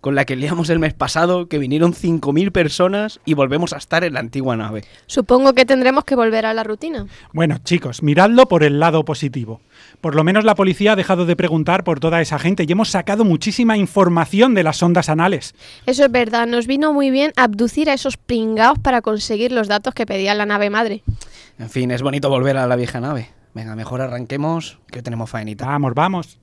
Con la que liamos el mes pasado, que vinieron 5.000 personas y volvemos a estar en la antigua nave. Supongo que tendremos que volver a la rutina. Bueno, chicos, miradlo por el lado positivo. Por lo menos la policía ha dejado de preguntar por toda esa gente y hemos sacado muchísima información de las ondas anales. Eso es verdad, nos vino muy bien abducir a esos pringaos para conseguir los datos que pedía la nave madre. En fin, es bonito volver a la vieja nave. Venga, mejor arranquemos, que tenemos faenita. Vamos, vamos.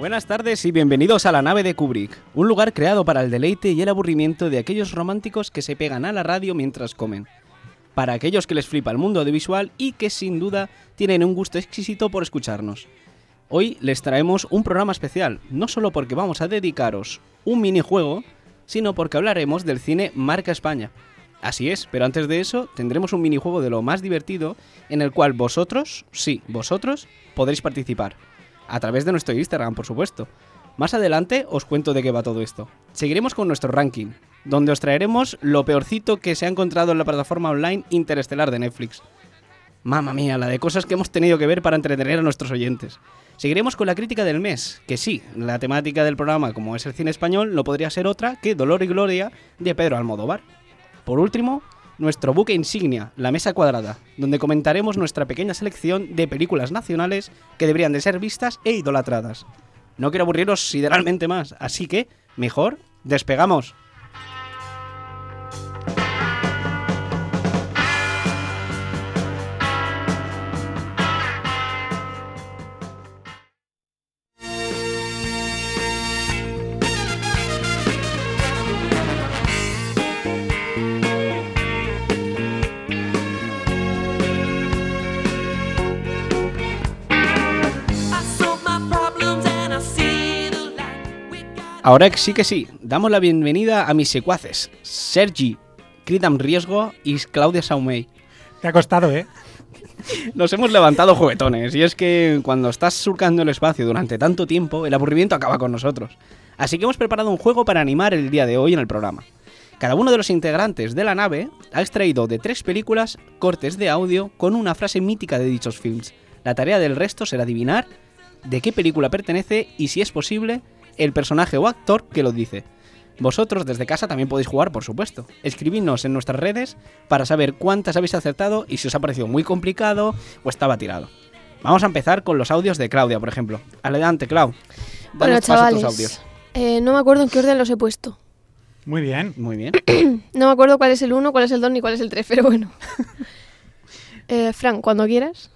Buenas tardes y bienvenidos a la nave de Kubrick, un lugar creado para el deleite y el aburrimiento de aquellos románticos que se pegan a la radio mientras comen. Para aquellos que les flipa el mundo audiovisual y que sin duda tienen un gusto exquisito por escucharnos. Hoy les traemos un programa especial, no solo porque vamos a dedicaros un minijuego, sino porque hablaremos del cine Marca España. Así es, pero antes de eso tendremos un minijuego de lo más divertido en el cual vosotros, sí, vosotros, podréis participar a través de nuestro Instagram, por supuesto. Más adelante os cuento de qué va todo esto. Seguiremos con nuestro ranking, donde os traeremos lo peorcito que se ha encontrado en la plataforma online interestelar de Netflix. Mamma mía, la de cosas que hemos tenido que ver para entretener a nuestros oyentes. Seguiremos con la crítica del mes, que sí, la temática del programa, como es el cine español, no podría ser otra que Dolor y Gloria de Pedro Almodóvar. Por último, nuestro buque insignia, la Mesa Cuadrada, donde comentaremos nuestra pequeña selección de películas nacionales que deberían de ser vistas e idolatradas. No quiero aburriros sideralmente más, así que, mejor, despegamos. Ahora sí que sí, damos la bienvenida a mis secuaces, Sergi, Cridam Riesgo y Claudia Saumey. Te ha costado, ¿eh? Nos hemos levantado juguetones, y es que cuando estás surcando el espacio durante tanto tiempo, el aburrimiento acaba con nosotros. Así que hemos preparado un juego para animar el día de hoy en el programa. Cada uno de los integrantes de la nave ha extraído de tres películas cortes de audio con una frase mítica de dichos films. La tarea del resto será adivinar de qué película pertenece y, si es posible, el personaje o actor que lo dice. Vosotros desde casa también podéis jugar, por supuesto. Escribidnos en nuestras redes para saber cuántas habéis acertado y si os ha parecido muy complicado o estaba tirado. Vamos a empezar con los audios de Claudia, por ejemplo. Adelante, Clau. Bueno, paso a tus chavales, audios. eh, no me acuerdo en qué orden los he puesto. Muy bien. Muy bien. No me acuerdo cuál es el 1, cuál es el 2 ni cuál es el 3, pero bueno. eh, Fran, cuando quieras.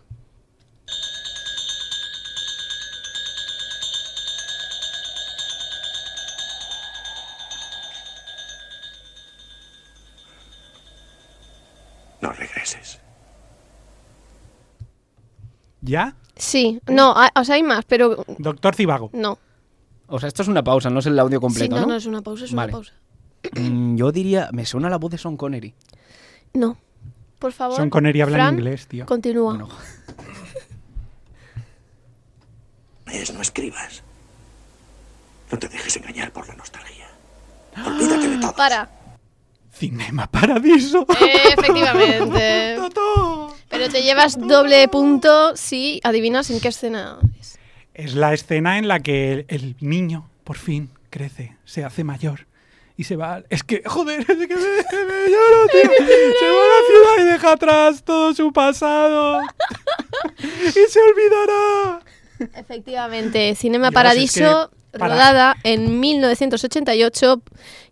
No regreses. ¿Ya? Sí, no, ah, o sea, hay más, pero Doctor Cibago. no. O sea, esto es una pausa, no es el audio Sí, completo, no, ¿no? no es una pausa, es Vale. una pausa. Mm, Yo diría, me suena la voz de Sean Connery. No. Por favor. Son Connery hablan Fran, inglés, tío. Continúa. Bueno, Es, no escribas. No te dejes engañar por la nostalgia. Olvídate de todo. Para. Cinema Paradiso. Efectivamente. Pero te llevas doble punto si adivinas en qué escena es. Es la escena en la que el, el niño, por fin, crece, se hace mayor. Y se va. Es que, joder, es que me, me lloro, tío. Se va a la ciudad y deja atrás todo su pasado. y se olvidará. Efectivamente, Cinema Dios, Paradiso, es que para- rodada en 1988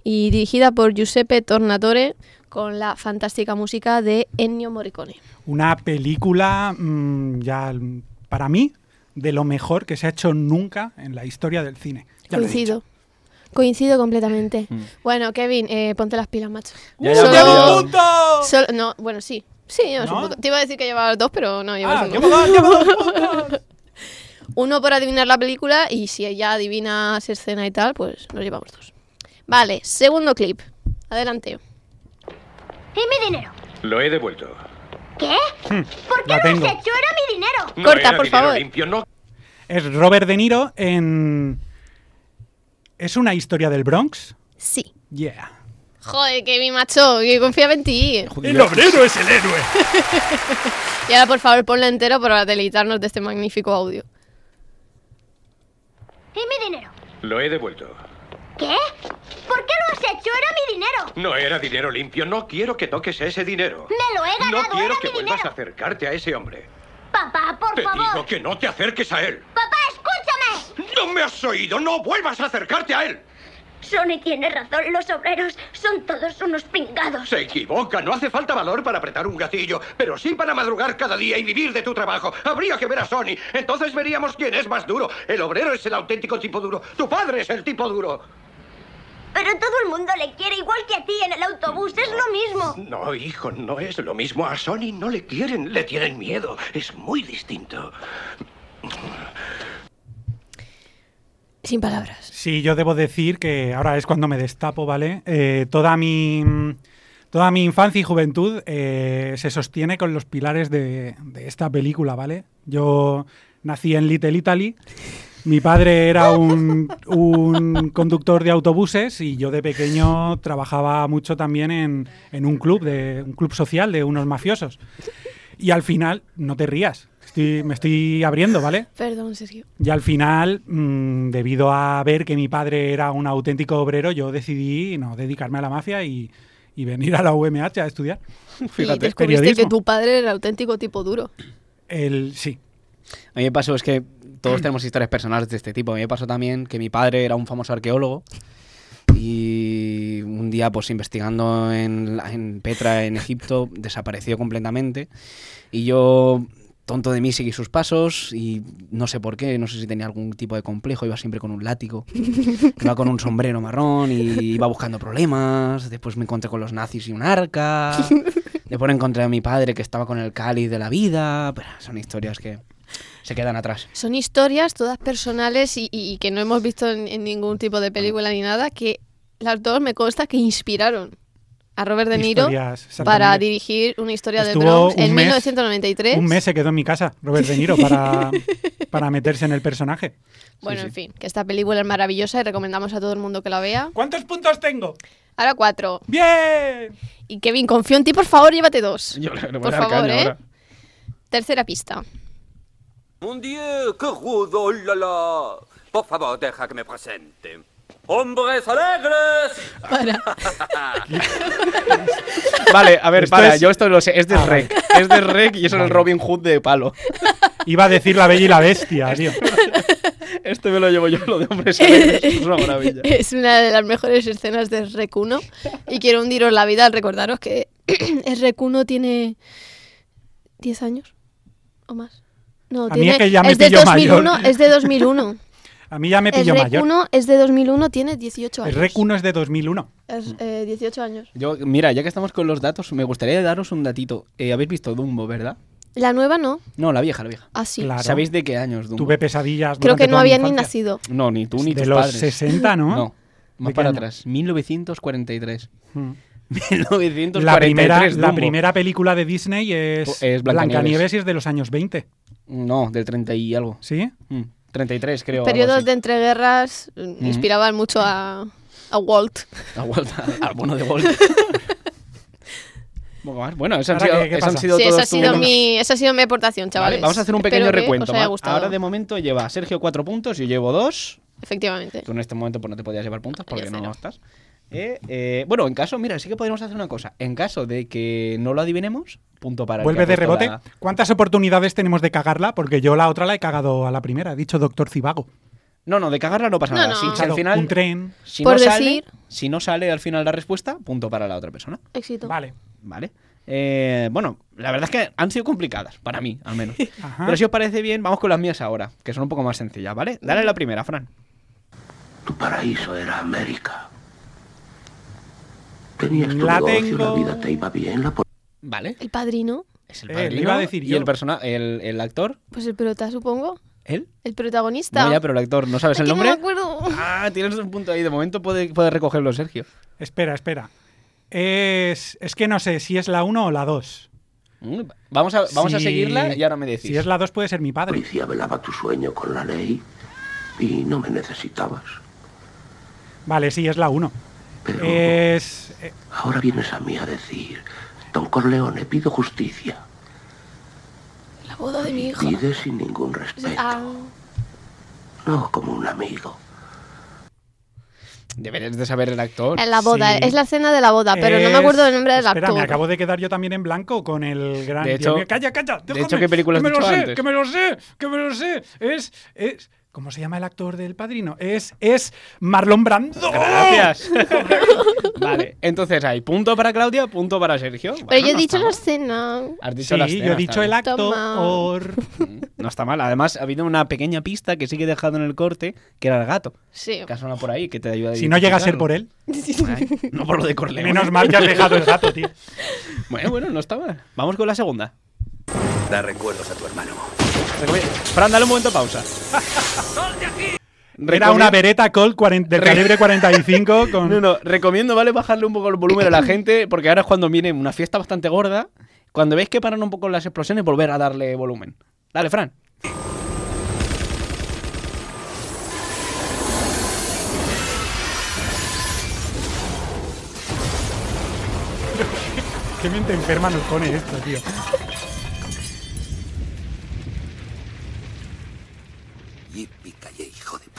y dirigida por Giuseppe Tornatore con la fantástica música de Ennio Morricone. Una película, mm, ya para mí, de lo mejor que se ha hecho nunca en la historia del cine. Ya. Coincido. Coincido completamente. Mm. Bueno, Kevin, eh, ponte las pilas, macho. Ya, ya, Solo- no, bueno, sí. Sí, ¿No? punto. Te iba a decir que llevabas dos, pero no, llevas Ah, uno. llevo dos, llevo dos puntos. Uno por adivinar la película y si ella adivina esa escena y tal, pues nos llevamos dos. Vale, segundo clip. Adelante. ¿Y mi dinero? Lo he devuelto. ¿Qué? ¿Por qué la lo tengo. has hecho? Era mi dinero. No Corta, era por dinero favor. limpio, no Es Robert De Niro en... ¿Es una historia del Bronx? Sí. Yeah. Joder, que mi macho, que confiaba en ti. El obrero es el héroe. Y ahora, por favor, ponla entero para deleitarnos de este magnífico audio. ¿Y mi dinero? Lo he devuelto. ¿Qué? ¿Por qué lo has hecho? Era mi dinero. No era dinero limpio. No quiero que toques ese dinero. Me lo he ganado. No quiero era que mi vuelvas a acercarte a ese hombre. Papá, por Te favor. digo que no te acerques a él. Papá, escúchame. ¡No me has oído! ¡No vuelvas a acercarte a él! Sony tiene razón. Los obreros son todos unos pingados. Se equivoca. No hace falta valor para apretar un gatillo, pero sí para madrugar cada día y vivir de tu trabajo. Habría que ver a Sony. Entonces veríamos quién es más duro. El obrero es el auténtico tipo duro. Tu padre es el tipo duro. Pero todo el mundo le quiere igual que a ti en el autobús. Es lo mismo. No, hijo, no es lo mismo. A Sony no le quieren, le tienen miedo. Es muy distinto. Sin palabras. Sí, yo debo decir que ahora es cuando me destapo, ¿vale? Eh, toda mi toda mi infancia y juventud eh, se sostiene con los pilares de, de esta película, ¿vale? Yo nací en Little Italy. Mi padre era un, un conductor de autobuses y yo de pequeño trabajaba mucho también en, en un club, de, un club social de unos mafiosos. Y al final, no te rías, estoy- me estoy abriendo, ¿vale? Perdón, Sergio. Y al final, mm, debido a ver que mi padre era un auténtico obrero, yo decidí no dedicarme a la mafia y, y venir a la UMH a estudiar. y Fíjate, descubriste periodismo. que tu padre era el auténtico tipo duro. El, sí, A mí me pasó, es que todos tenemos historias personales de este tipo. A mí me pasó también que mi padre era un famoso arqueólogo y un día, pues investigando en Petra, en Egipto, desapareció completamente. Y yo, tonto de mí, seguí sus pasos y no sé por qué, no sé si tenía algún tipo de complejo, iba siempre con un látigo, iba con un sombrero marrón y iba buscando problemas. Después me encontré con los nazis y un arca. Después encontré a mi padre que estaba con el cáliz de la vida. Pero son historias que se quedan atrás. Son historias todas personales y, y que no hemos visto en, en ningún tipo de película ni nada, que las dos me consta que inspiraron a Robert De Niro para dirigir una historia de Bronx en mes- 1993. un mes se quedó en mi casa, Robert De Niro, para, para meterse en el personaje. Bueno, Sí, en sí. fin, que esta película es maravillosa y recomendamos a todo el mundo que la vea. ¿Cuántos puntos tengo? Ahora cuatro. ¡Bien! Y Kevin, confío en ti, por favor, llévate dos. Yo le- voy a Por dar favor, caña ¿eh? ahora. Tercera pista. Mon Dieu, qué rudo, oh la la. Por favor, deja que me presente. ¡Hombres alegres! Para. Vale, a ver, para, es- yo esto lo sé, es de Ah, Rec. Es de Rec y eso es el Robin Hood de palo. Iba a decir la bella y la bestia, tío. Este me lo llevo yo, lo de hombres alegres, es una maravilla. Es una de las mejores escenas de Rec 1 y quiero hundiros la vida al recordaros que Rec 1 tiene 10 años o más. No, A mí tiene, es que ya me es de pillo 2001, mayor. es de 2001. A mí ya me El pilló Rec mayor. 1 es de 2001, tiene 18 El años. Rec 1 es de 2001. Es, eh, 18 años. Yo, mira, ya que estamos con los datos, me gustaría daros un datito. Eh, Habéis visto Dumbo, ¿verdad? La nueva no, No, la vieja, la vieja. así. Claro. ¿Sabéis de qué años Dumbo? Tuve pesadillas. Creo que no había ni nacido. No, ni tú ni De tus los padres. 60, ¿no? No, más para año? atrás. 1943. Mm. 1943, La primera, la primera película de Disney es, Es Blancanieves. Blancanieves y es de los años 20. No, del 30 y algo. ¿Sí? Mm, 33, creo. Periodos de entreguerras mm, inspiraban mucho a, a Walt. La vuelta al bono de Walt. Poco más. Bueno, esas han sido, ¿qué- han sido Sí, esa ha, sido mi, esa ha sido mi aportación, Vale, chavales. vamos a hacer un pequeño que recuento. Ahora de momento lleva Sergio cuatro puntos, yo llevo dos. Efectivamente. Tú en este momento pues, no te podías llevar puntos porque no estás. Eh, eh, bueno, en caso, mira, sí que podríamos hacer una cosa. En caso de que no lo adivinemos, punto para el que Vuelve de rebote. la- ¿Cuántas oportunidades tenemos de cagarla? Porque yo la otra la he cagado a la primera. He dicho doctor Cibago. No, no, de cagarla no pasa No, nada. no. Si, si al final, Un tren. si Por no sale, decir- si no sale al final la respuesta, punto para la otra persona. Éxito. Vale. Vale. Eh, bueno, la verdad es que han sido complicadas, para mí, al menos. Ajá. Pero si os parece bien, vamos con las mías ahora, que son un poco más sencillas, ¿vale? Dale la primera, Fran. Tu paraíso era América. Tenías tu La negocio, tengo. la vida te iba bien, la ¿Vale? El padino, Es el Eh, padrino iba a decir y yo. el persona el, el actor. pues el pelota, supongo. ¿Él? El protagonista. No, ya, pero el actor, ¿no sabes Es el nombre? No me acuerdo. Ah, tienes un punto ahí. De momento puede, puede recogerlo Sergio. Espera, espera. Es, es que no sé si es la 1 o la 2. Mm, Vamos a, vamos a Si- seguirla y ahora me decís. Si es la 2 puede ser mi padre. Policía velaba tu sueño con la ley y no me necesitabas. Vale, sí, es la 1. Pero Es... eh, ahora vienes a mí a decir, Don Corleone, pido justicia. La boda de mi hijo. Pide sin ningún respeto, Ah, no como un amigo. Deberías de saber el actor. en la boda. Sí. Es la cena de la boda, pero no me acuerdo del nombre del Espera, actor. me acabo de quedar yo también en blanco con el gran... De Dios hecho- mío, calla, calla. de déjame, hecho, ¿qué película que me lo sé? Que me lo sé, que me lo sé. Es... es ¿Cómo se llama el actor del padrino? Es, es Marlon Brando. Gracias. vale, entonces hay punto para Claudia, punto para Sergio. Pero Bueno, yo he no dicho la escena. Has dicho Sí, la yo escena, he está dicho el actor. No está mal. Además, ha habido una pequeña pista que sí que he dejado en el corte, que era el gato. Sí. Que ha sonado por ahí, que te ayuda a Si no llega a ser por él. Ay, no por lo de Corleone. Menos mal que has dejado el gato, tío. Bueno, bueno, no está mal. Vamos con la segunda. Da recuerdos a tu hermano. Fran, dale un momento de pausa. Era una Beretta Colt 40 del Re- calibre 45 con... No, no, recomiendo, ¿vale? Bajarle un poco el volumen a la gente, porque ahora es cuando viene una fiesta bastante gorda. Cuando veis que paran un poco las explosiones, volver a darle volumen. Dale, Fran. Qué mente enferma nos pone esto, tío.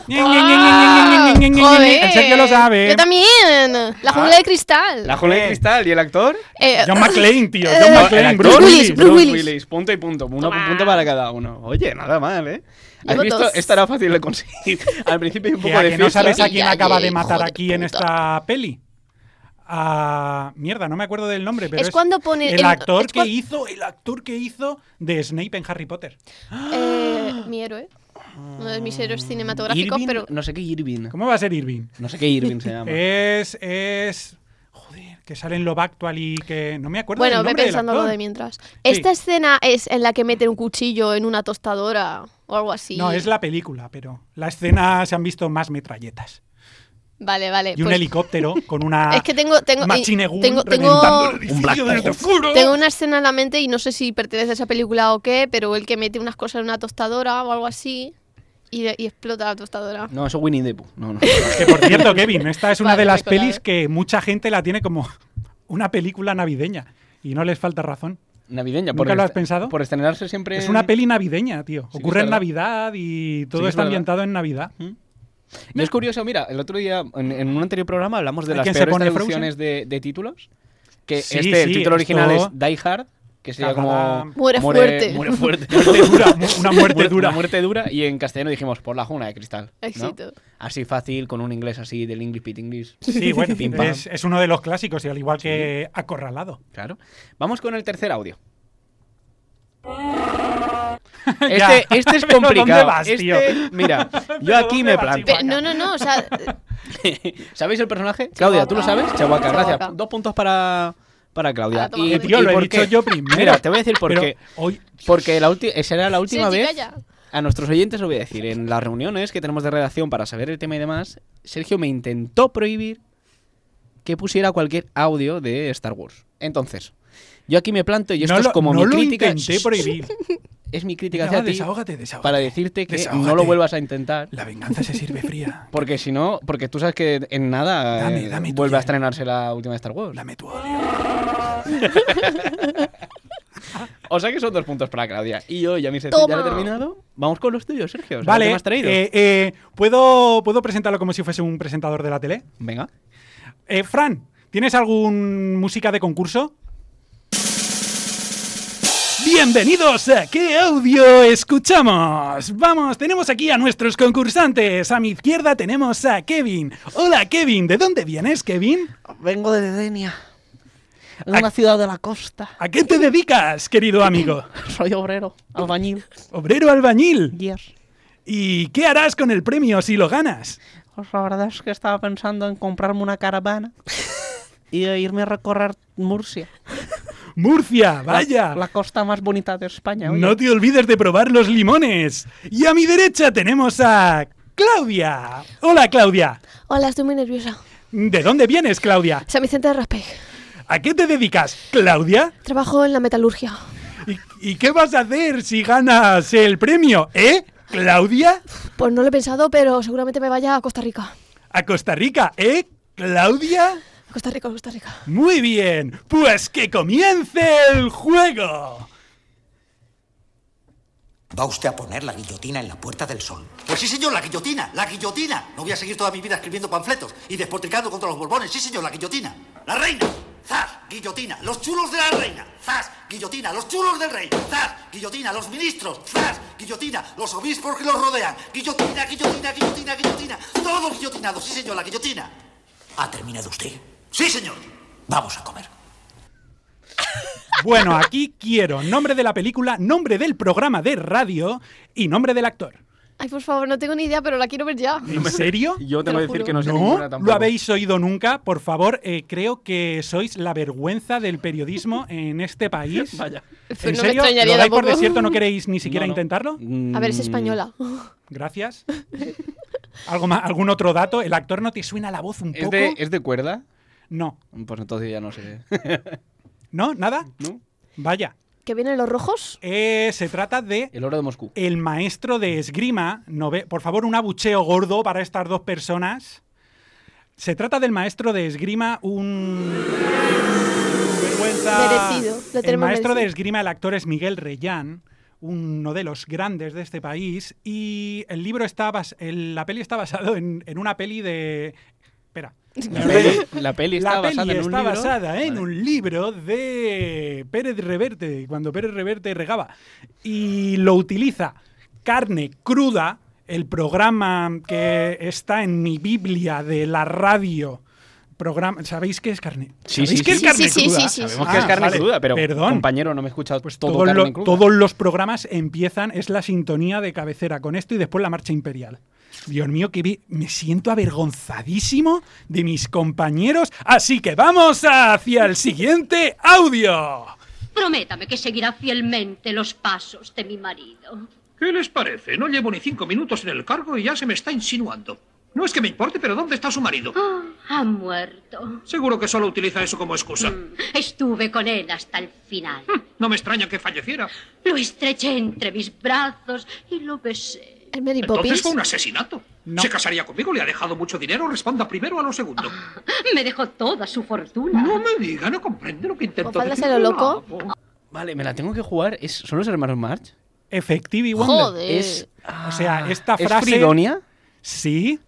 Puta. Joder. El Sergio lo sabe. Yo también. La jungla de cristal. La jola de Eh. cristal y el actor. Eh, John McClane, tío. Eh, John McClane. actor, Bruce Willis. Bruce Willis. Punto y punto. Uno Toma. punto para cada uno. Oye, nada mal, ¿eh? ¿Has Llevo visto? dos. Esta era fácil de conseguir. Al principio hay un poco de que no sabes a quién acaba de matar aquí en esta peli. A... Mierda, no me acuerdo del nombre, pero Es es, cuando pone el el- actor que hizo el actor que hizo de Snape en Harry Potter. eh, mi héroe. Uno de mis héroes cinematográficos, Irving, pero. no sé qué Irving. ¿Cómo va a ser Irving? No sé qué Irving se llama. Es es joder, que sale en Love Actually que no me acuerdo Bueno, del ve nombre del pensando lo actor. de mientras. Esta escena es en la que meten un cuchillo en una tostadora o algo así. No, es la película, pero la escena se han visto más metralletas. Vale, vale. Y un pues- helicóptero con una Es que tengo. tengo, y- tengo, tengo, desde fuera. tengo una escena en la mente y no sé si pertenece a esa película o qué, pero el que mete unas cosas en una tostadora o algo así y, y explota la tostadora. No, eso es Winnie the Pooh. No, no. Que por cierto, Kevin, esta es una Vale, de las recordado. pelis que mucha gente la tiene como una película navideña. Y no les falta razón. Navideña. ¿Nunca por lo has pensado? Por estrenarse siempre. Es una peli navideña, tío. Ocurre en verdad. Navidad y todo Sí, está ambientado en Navidad. Y es curioso, mira, el otro día, en, en un anterior programa, hablamos de ¿Hay las peores pone traducciones de, de títulos. Que Sí, este, el título original es Die Hard, que sería como. Muere fuerte. Muere fuerte. Muerte dura, una muerte dura. Una muerte dura. Y en castellano dijimos, por la juna de cristal. ¿no? Éxito. Así fácil, con un inglés así del English Pit English. Sí, bueno, es, es uno de los clásicos, y al igual que Acorralado. Claro. Vamos con el tercer audio. Este, este es Pero ¿dónde complicado. vas, Este-? Mira, yo ¿Pero aquí me. Pe- no, no, no, o sea, ¿Sabéis el personaje? Claudia, ¿tú lo sabes? Chahuaca, gracias. Dos puntos para, para Claudia. Ah. Y, tío, y lo he dicho yo primero. Mira, te voy a decir por qué. hoy, Porque la ulti- esa era la última Sí, vez. A nuestros oyentes lo voy a decir. En las reuniones que tenemos de redacción para saber el tema y demás, Sergio me intentó prohibir que pusiera cualquier audio de Star Wars. Entonces, yo aquí me planto y esto no es lo, como no mi lo crítica. intenté prohibir. Es mi crítica Venga, hacia ti desahógate, desahógate. para decirte que no lo vuelvas a intentar. La venganza se sirve fría. Porque si no, porque tú sabes que en nada Dame, eh, dame vuelve a estrenarse la última de Star Wars. Dame tu odio. O sea que son dos puntos para Claudia. Y yo ya mi sección ya lo he terminado. Vamos con los tuyos, Sergio. ¿Sabes Vale, qué me has traído? eh, eh, ¿puedo, ¿puedo presentarlo como si fuese un presentador de la tele? Venga. Eh, Fran, ¿tienes algún música de concurso? Bienvenidos a ¿Qué audio escuchamos? Vamos, tenemos aquí a nuestros concursantes. A mi izquierda tenemos a Kevin. Hola Kevin, ¿de dónde vienes Kevin? Vengo de Denia. ¿A- una ciudad de la costa. ¿A qué te dedicas, querido amigo? Soy obrero, albañil. Obrero albañil. Yes. ¿Y qué harás con el premio si lo ganas? Pues la verdad es que estaba pensando en comprarme una caravana y irme a recorrer Murcia. Murcia, vaya. La costa más bonita de España. oye. No te olvides de probar los limones. Y a mi derecha tenemos a Claudia. Hola, Claudia. Hola, estoy muy nerviosa. ¿De dónde vienes, Claudia? San Vicente de Raspey. ¿A qué te dedicas, Claudia? Trabajo en la metalurgia. ¿Y, y qué vas a hacer si ganas el premio, eh, Claudia? Pues no lo he pensado, pero seguramente me vaya a Costa Rica. A Costa Rica, ¿eh, Claudia? Costa Rica, Costa Rica. Muy bien, pues que comience el juego. ¿Va usted a poner la guillotina en la Puerta del Sol? Pues sí, señor, la guillotina, la guillotina. No voy a seguir toda mi vida escribiendo panfletos y despotricando contra los borbones. Sí, señor, la guillotina. La reina. ¡Zas! Guillotina. Los chulos de la reina. ¡Zas! Guillotina. Los chulos del rey. ¡Zas! Guillotina. Los ministros. ¡Zas! Guillotina. Los obispos que los rodean. Guillotina, guillotina, guillotina, guillotina. Todos guillotinados. Sí, señor, la guillotina. ¿Ha terminado usted? Sí, señor. Vamos a comer. Bueno, aquí quiero nombre de la película, nombre del programa de radio y nombre del actor. Ay, por favor, no tengo ni idea, pero la quiero ver ya. ¿En serio? Yo Te tengo que decir juro. que no sé ¿No? ninguna tampoco. ¿Lo habéis oído nunca? Por favor, eh, creo que sois la vergüenza del periodismo en este país. Vaya. Pero ¿En no me serio? extrañaría ¿Lo dais por desierto? ¿No queréis ni siquiera No, no. intentarlo? A ver, es Mm, española. Gracias. ¿Algo más, ¿Algún otro dato? ¿El actor no te suena la voz un ¿Es poco? de, ¿Es de cuerda? No. Pues entonces ya no sé. ¿No? ¿Nada? ¿No? Vaya. ¿Que vienen los rojos? Eh, se trata de El oro de Moscú. el maestro de esgrima. nove- Por favor, un abucheo gordo para estas dos personas. Se trata del maestro de esgrima, un... Vergüenza. Merecido, lo El maestro de esgrima, el actor es Miguel Reyán, uno de los grandes de este país. Y el libro está... bas- el- la peli está basado en, en una peli de... Espera. La peli, la peli está La peli basada en un está libro. basada en Vale. un libro de Pérez Reverte, cuando Pérez Reverte regaba. Y lo utiliza carne cruda, el programa que está en mi Biblia de la radio. Programa, ¿Sabéis qué es carne? Sí, ¿Sabéis sí, sí. es carne Sí, sí, cruda? sí, sí, Sabemos que es carne cruda, pero Perdón. compañero, no me he escuchado Pues todo todo carne lo- cruda. todos los programas empiezan, es la sintonía de cabecera con esto y después la marcha imperial. Dios mío, que me siento avergonzadísimo de mis compañeros. Así que vamos hacia el siguiente audio. Prométame que seguirá fielmente los pasos de mi marido. ¿Qué les parece? No llevo ni cinco minutos en el cargo y ya se me está insinuando. No es que me importe, pero ¿dónde está su marido? Ah, ha muerto. Seguro que solo utiliza eso como excusa. Mm, Estuve con él hasta el final. No me extraña que falleciera. Lo estreché entre mis brazos y lo besé. ¿El Mary Entonces fue un asesinato. No. ¿Se casaría conmigo? ¿Le ha dejado mucho dinero? Responda primero a lo segundo. Me dejó toda su fortuna. No me diga, no comprende lo que intento Popalda decir. lo loco. Vale, me la tengo que jugar. ¿Es, ¿Son los hermanos March? Effective y Wonder. Joder. Es, O sea, esta ¿Es frase. Fridonia? Sí,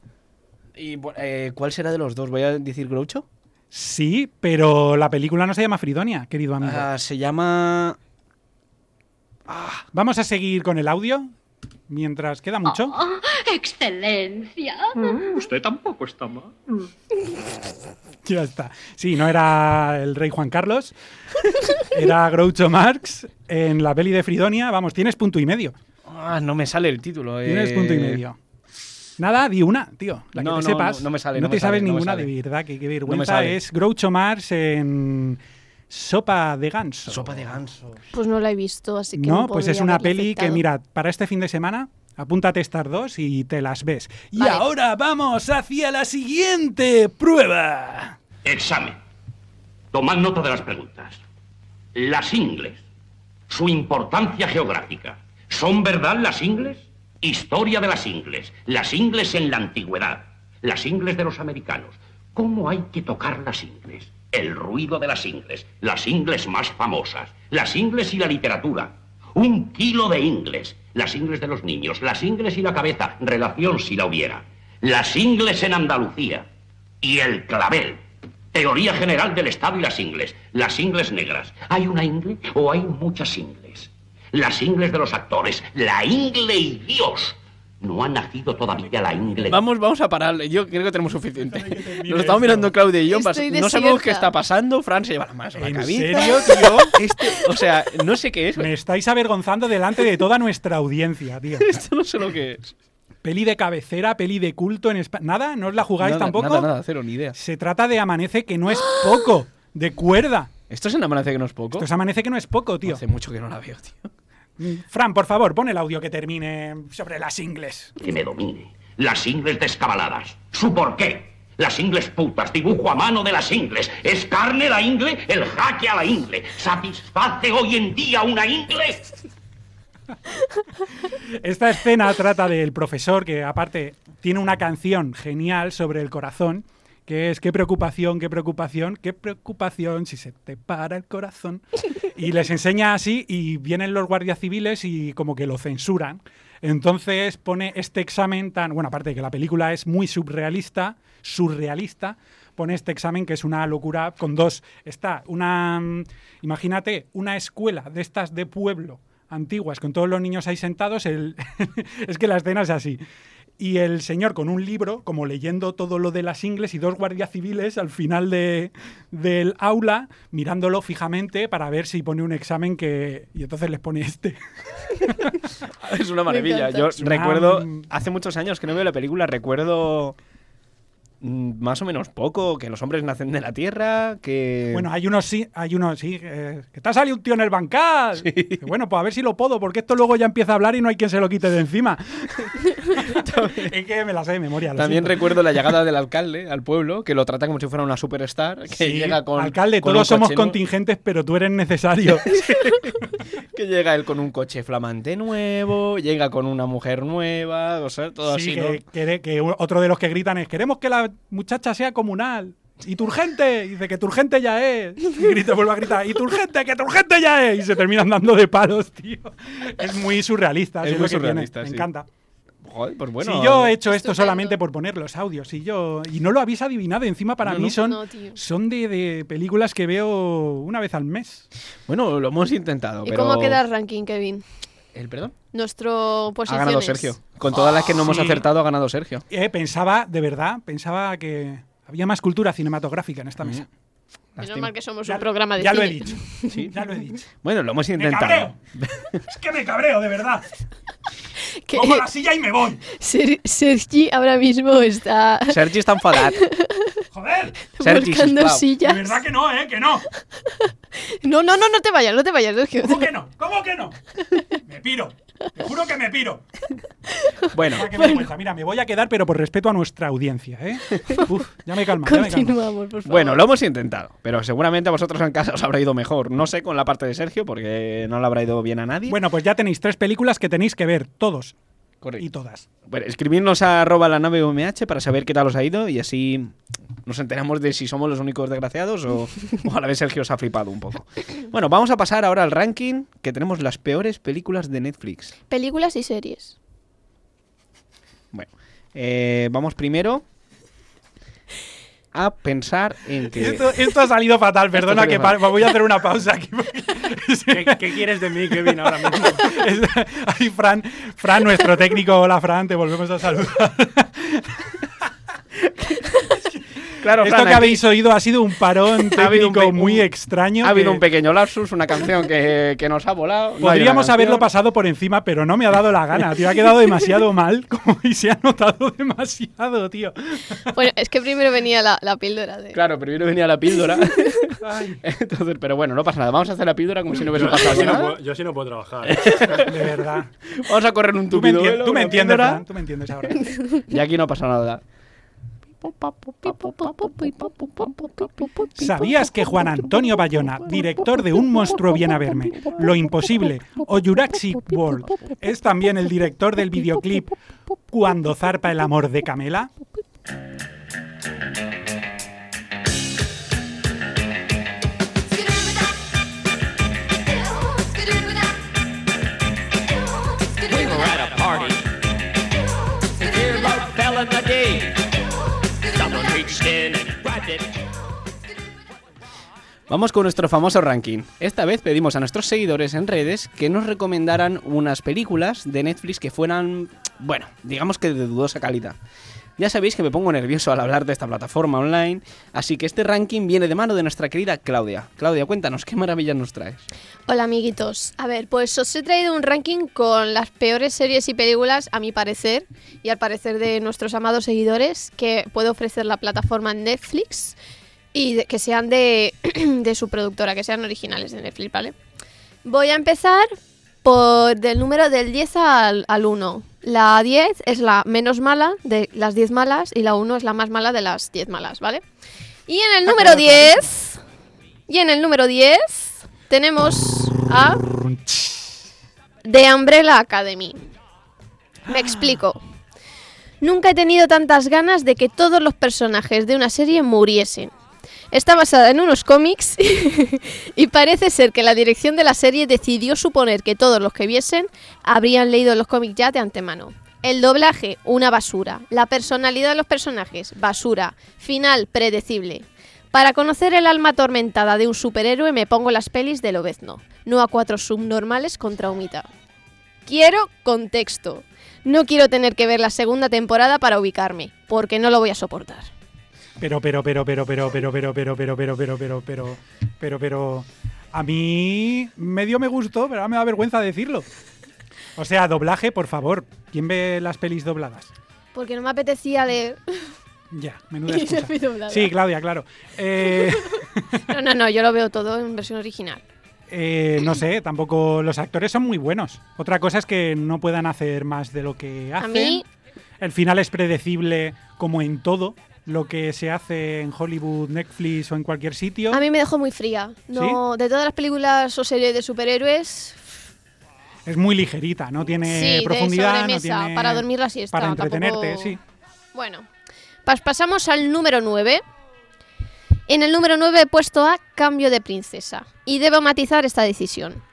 ¿Y eh, cuál será de los dos? ¿Voy a decir Groucho? sí, pero la película no se llama Fridonia, querido amigo. Ah, se llama... Vamos a seguir con el audio. Mientras queda mucho. Ah, excelencia. Usted tampoco está mal. Ya está. Sí, no era el rey Juan Carlos. Era Groucho Marx en la peli de Fridonia. Vamos, tienes punto y medio. Ah, no me sale el título. Tienes eh. punto y medio. Nada, di una, tío. La que No, te no, sepas. no, no me sale, No no te sabes sale, ninguna de verdad. Que qué vergüenza sale. es Groucho Marx en Sopa de Ganso. Sopa de ganso. Pues no la he visto, así que No, no pues es una peli que, mira, para este fin de semana, apúntate estas dos y te las ves. Y Vale. ahora vamos hacia la siguiente prueba. Examen. Tomad nota de las preguntas. Las ingles. Su importancia geográfica. ¿Son verdad las ingles? Historia de las ingles. Las ingles en la antigüedad. Las ingles de los americanos. ¿Cómo hay que tocar las ingles? El ruido de las ingles. Las ingles más famosas. Las ingles y la literatura. Un kilo de ingles. Las ingles de los niños. Las ingles y la cabeza. Relación si la hubiera. Las ingles en Andalucía. Y el clavel. Teoría general del Estado y las ingles. Las ingles negras. ¿Hay una ingle o hay muchas ingles? Las ingles de los actores. La ingle y Dios. No ha nacido todavía la ingle. Vamos, vamos a parar. Yo creo que tenemos suficiente. Nos estamos mirando Claudia y yo. Estoy no sabemos qué está pasando. Fran se lleva la mano a la ¿En cabeza. serio, tío? Este- o sea, no sé qué es. Me estáis avergonzando delante de toda nuestra audiencia, tío. Esto no sé lo que es. Peli de cabecera, peli de culto en España. ¿Nada? ¿No os la jugáis Nada, tampoco? Nada, nada, cero, ni idea. Se trata de Amanece, que no es poco, de cuerda. Esto se amanece que no es poco. Esto se amanece que no es poco, tío. Hace mucho que no la veo, tío. Fran, por favor, pon el audio que termine sobre las ingles. Que me domine. Las ingles descabaladas. ¿Su por qué? Las ingles putas, dibujo a mano de las ingles. ¿Es carne la ingle? El jaque a la ingle. ¿Satisface hoy en día una ingle? Esta escena trata del profesor que aparte tiene una canción genial sobre el corazón, que es qué preocupación, qué preocupación, qué preocupación si se te para el corazón. Y les enseña así y vienen los guardias civiles y como que lo censuran. Entonces pone este examen tan, bueno, aparte de que la película es muy surrealista, surrealista, pone este examen que es una locura con dos, está una, mm, imagínate, una escuela de estas de pueblo antiguas con todos los niños ahí sentados, el, es que la escena es así. Y el señor con un libro, como leyendo todo lo de las ingles y dos guardias civiles al final de, del aula, mirándolo fijamente para ver si pone un examen que... Y entonces les pone este. Es una maravilla. Yo recuerdo, hace muchos años que no veo la película, recuerdo más o menos poco, que los hombres nacen de la tierra, que... Bueno, hay unos sí, hay unos sí, eh, que te ha salido un tío en el bancal. Bueno, pues a ver si lo puedo, porque esto luego ya empieza a hablar y no hay quien se lo quite de encima. es que me la sé de memoria. También siento. recuerdo la llegada del alcalde al pueblo, que lo trata como si fuera una superstar, que Sí, llega con... Alcalde, con todos somos coche, ¿no? contingentes, pero tú eres necesario. Que llega él con un coche flamante nuevo, llega con una mujer nueva, o sea, todo Sí, así, que- que otro de los que gritan es: Queremos que la muchacha sea comunal. Y Turgente, y dice que Turgente ya es. Y grita, vuelve a gritar, y Turgente, que Turgente ya es. Y se terminan dando de palos, tío. Es muy surrealista. Es muy lo que tiene. surrealista, Me encanta. Joder, pues bueno. si yo he hecho esto solamente por poner los audios, y yo y no lo habéis adivinado, encima para No, mí no. son, No, son de, de películas que veo una vez al mes. Bueno, lo hemos intentado, ¿Y pero... cómo queda el ranking, Kevin? ¿El perdón? Nuestro Ha posiciones. ganado Sergio. Con todas las que no hemos Sí. acertado, ha ganado Sergio. Eh, pensaba, de verdad, pensaba que había más cultura cinematográfica en esta mesa. Menos mal que somos Ya- un programa de ya lo he cine. dicho. Sí. Ya lo he dicho. Bueno, lo hemos ¡Me intentado. cabreo! es que me cabreo, de verdad. Que- Cojo la silla y me voy. Ser- Sergi ahora mismo está Sergi está enfadado. Joder. Sergi, buscando sisplau. sillas. De verdad que no, ¿eh? Que no. No, no, no, no te vayas, no te vayas, Sergio. ¿Cómo que no? ¿Cómo que no? Me piro. Te juro que me piro. Bueno, Mira, me voy a quedar, pero por respeto a nuestra audiencia, ¿eh? Uf, ya me calma, ya me calma. Continuamos, por favor. Bueno, lo hemos intentado, pero seguramente a vosotros en casa os habrá ido mejor. No sé con la parte de Sergio, porque no le habrá ido bien a nadie. Bueno, pues ya tenéis tres películas que tenéis que ver, todos Correcto. y todas. Bueno, escribirnos a arroba la nave UMH para saber qué tal os ha ido y así nos enteramos de si somos los únicos desgraciados o, o a la vez Sergio os ha flipado un poco. Bueno, vamos a pasar ahora al ranking que tenemos las peores películas de Netflix. Películas y series. Bueno, eh, vamos primero a pensar en que... Esto, esto ha salido fatal, perdona que pa- voy a hacer una pausa aquí. ¿Qué, qué quieres de mí, Kevin, ahora mismo? Ahí Fran, Fran, nuestro técnico, hola Fran, te volvemos a saludar. Claro, Esto Fran, que aquí habéis oído ha sido un parón Ha habido un técnico pe- muy extraño. ha habido que un pequeño lapsus, una canción que, que nos ha volado. no Podríamos haberlo canción. pasado por encima, pero no me ha dado la gana. Tío, ha quedado demasiado mal como, y se ha notado demasiado, tío. Bueno, es que primero venía la, la píldora de... Claro, primero venía la píldora. Entonces, pero bueno, no pasa nada. Vamos a hacer la píldora como si no hubiese Yo, pasado no nada. puedo, yo sí no puedo trabajar. De verdad. Vamos a correr un Tú me, tupido tú me entiendes, tú me entiendes ahora. Y aquí no pasa nada. ¿Sabías que Juan Antonio Bayona, director de Un monstruo viene a verme, Lo imposible o Jurassic World, es también el director del videoclip Cuando zarpa el amor de Camela? Vamos con nuestro famoso ranking. Esta vez pedimos a nuestros seguidores en redes que nos recomendaran unas películas de Netflix que fueran, bueno, digamos que de dudosa calidad. Ya sabéis que me pongo nervioso al hablar de esta plataforma online, así que este ranking viene de mano de nuestra querida Claudia. Claudia, cuéntanos, ¿qué maravillas nos traes? Hola amiguitos. A ver, pues os he traído un ranking con las peores series y películas, a mi parecer, y al parecer de nuestros amados seguidores, que puede ofrecer la plataforma Netflix. Y que sean de, de su productora, que sean originales de Netflix, ¿vale? Voy a empezar por del número del 10 al, al 1. La 10 es la menos mala de las 10 malas y la 1 es la más mala de las 10 malas, ¿vale? Y en el número 10... Y en el número 10 tenemos a The Umbrella Academy. Me explico. Nunca he tenido tantas ganas de que todos los personajes de una serie muriesen. Está basada en unos cómics y parece ser que la dirección de la serie decidió suponer que todos los que viesen habrían leído los cómics ya de antemano. El doblaje, una basura. La personalidad de los personajes, basura. Final, predecible. Para conocer el alma atormentada de un superhéroe me pongo las pelis de Lobezno, no a cuatro subnormales contra Humita. Quiero contexto. No quiero tener que ver la segunda temporada para ubicarme, porque no lo voy a soportar. Pero, pero, pero, pero, pero, pero, pero, pero, pero, pero, pero, pero, pero, pero, pero, a mí medio me gustó, pero ahora me da vergüenza decirlo. O sea, doblaje, por favor. ¿Quién ve las pelis dobladas? Porque no me apetecía leer. Ya, menuda excusa. Sí, Claudia, claro. Eh, No, no, no, yo lo veo todo en versión original. eh, no sé, tampoco los actores son muy buenos. Otra cosa es que no puedan hacer más de lo que hacen. mí- El final es predecible como en todo lo que se hace en Hollywood, Netflix o en cualquier sitio. A mí me dejó muy fría. No, De todas las películas o series de superhéroes, Es muy ligerita, no tiene sí, de profundidad, no tiene para dormir la siesta. para entretenerte, tampoco- sí. Bueno, pas- pasamos al número 9. En el número 9 he puesto a Cambio de Princesa. Y debo matizar esta decisión.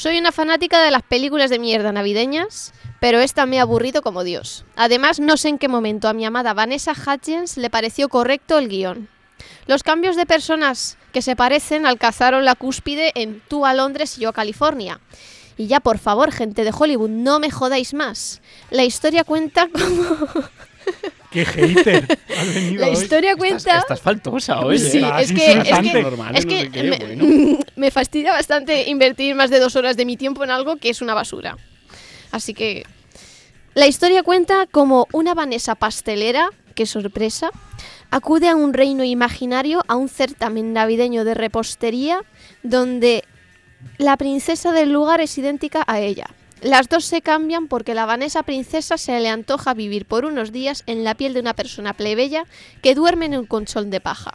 Soy una fanática de las películas de mierda navideñas, pero esta me ha aburrido como Dios. Además, no sé en qué momento a mi amada Vanessa Hudgens le pareció correcto el guion. Los cambios de personas que se parecen alcanzaron la cúspide en tú a Londres y yo a California. Y ya, por favor, gente de Hollywood, no me jodáis más. La historia cuenta como... ¡Qué hater! has venido La hoy. historia cuenta... Estás faltosa hoy. Sí, ¿eh? es que, es que, Normal, es no que sé qué, me, bueno. me fastidia bastante invertir más de dos horas de mi tiempo en algo que es una basura. Así que la historia cuenta como una Vanessa pastelera, qué sorpresa, acude a un reino imaginario, a un certamen navideño de repostería, donde la princesa del lugar es idéntica a ella. Las dos se cambian porque la Vanessa princesa se le antoja vivir por unos días en la piel de una persona plebeya que duerme en un colchón de paja.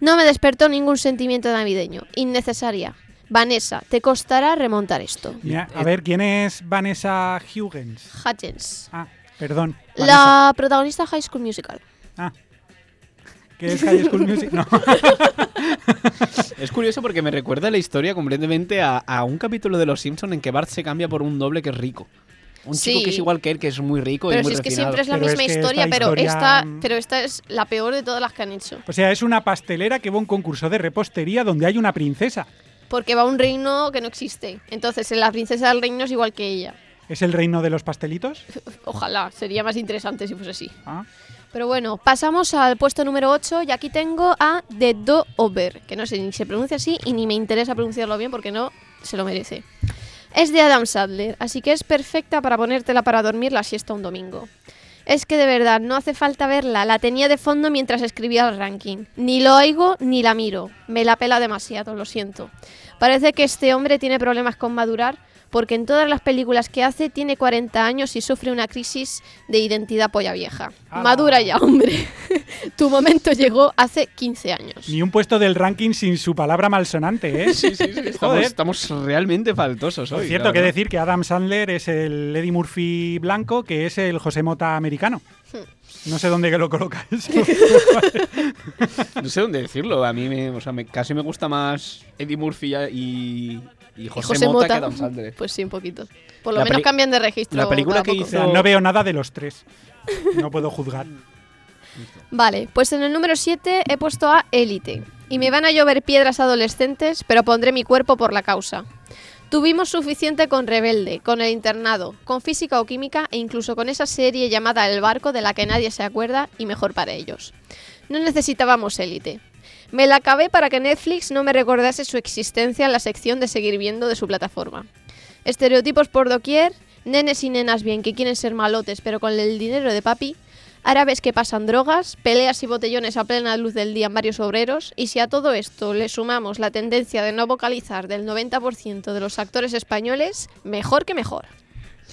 No me despertó ningún sentimiento navideño. Innecesaria. Vanessa, te costará remontar esto. Mira, a ver, ¿quién es Vanessa Hughes? Hutchins. Ah, perdón. Vanessa. La protagonista de High School Musical. ¿Qué es High School Music? No. Es curioso porque me recuerda la historia completamente a, a un capítulo de Los Simpson en que Bart se cambia por un doble que es rico. Un chico Sí. que es igual que él, que es muy rico Pero y muy si es que siempre es la misma historia, pero esta, pero esta es la peor de todas las que han hecho. O sea, es una pastelera que va a un concurso de repostería donde hay una princesa. Porque va a un reino que no existe. Entonces, la princesa del reino es igual que ella. ¿Es el reino de los pastelitos? Ojalá, sería más interesante si fuese así. Ah. Pero bueno, pasamos al puesto número 8 y aquí tengo a The Do Over, que no sé ni se pronuncia así y ni me interesa pronunciarlo bien porque no se lo merece. Es de Adam Sadler, así que es perfecta para ponértela para dormir la siesta un domingo. Es que de verdad no hace falta verla, la tenía de fondo mientras escribía el ranking. Ni lo oigo ni la miro, me la pela demasiado, lo siento. Parece que este hombre tiene problemas con madurar porque en todas las películas que hace tiene 40 años y sufre una crisis de identidad polla vieja. Madura ya, hombre. tu momento llegó hace 15 años. Ni un puesto del ranking sin su palabra malsonante, ¿eh? Sí, sí, sí, estamos, Joder. estamos realmente faltosos hoy. La cierto, que decir que Adam Sandler es el Eddie Murphy blanco, que es el José Mota americano. Hmm. No sé dónde que lo coloca eso. No sé dónde decirlo. A mí me, o sea, me- casi me gusta más Eddie Murphy y, y José, José Mota, Mota. que Adam Sandler. Pues sí, un poquito. Por lo La menos cambian de registro. la película que poco. O sea, no veo nada de los tres. No puedo juzgar. Vale, pues en el número 7 he puesto a Élite. Y me van a llover piedras adolescentes, pero pondré mi cuerpo por la causa. Tuvimos suficiente con Rebelde, con El Internado, con Física o Química e incluso con esa serie llamada El Barco de la que nadie se acuerda y mejor para ellos. No necesitábamos Élite. Me la acabé para que Netflix no me recordase su existencia en la sección de seguir viendo de su plataforma. Estereotipos por doquier, nenes y nenas bien que quieren ser malotes pero con el dinero de papi, árabes que pasan drogas, peleas y botellones a plena luz del día en varios obreros, y si a todo esto le sumamos la tendencia de no vocalizar del 90% de los actores españoles, mejor que mejor.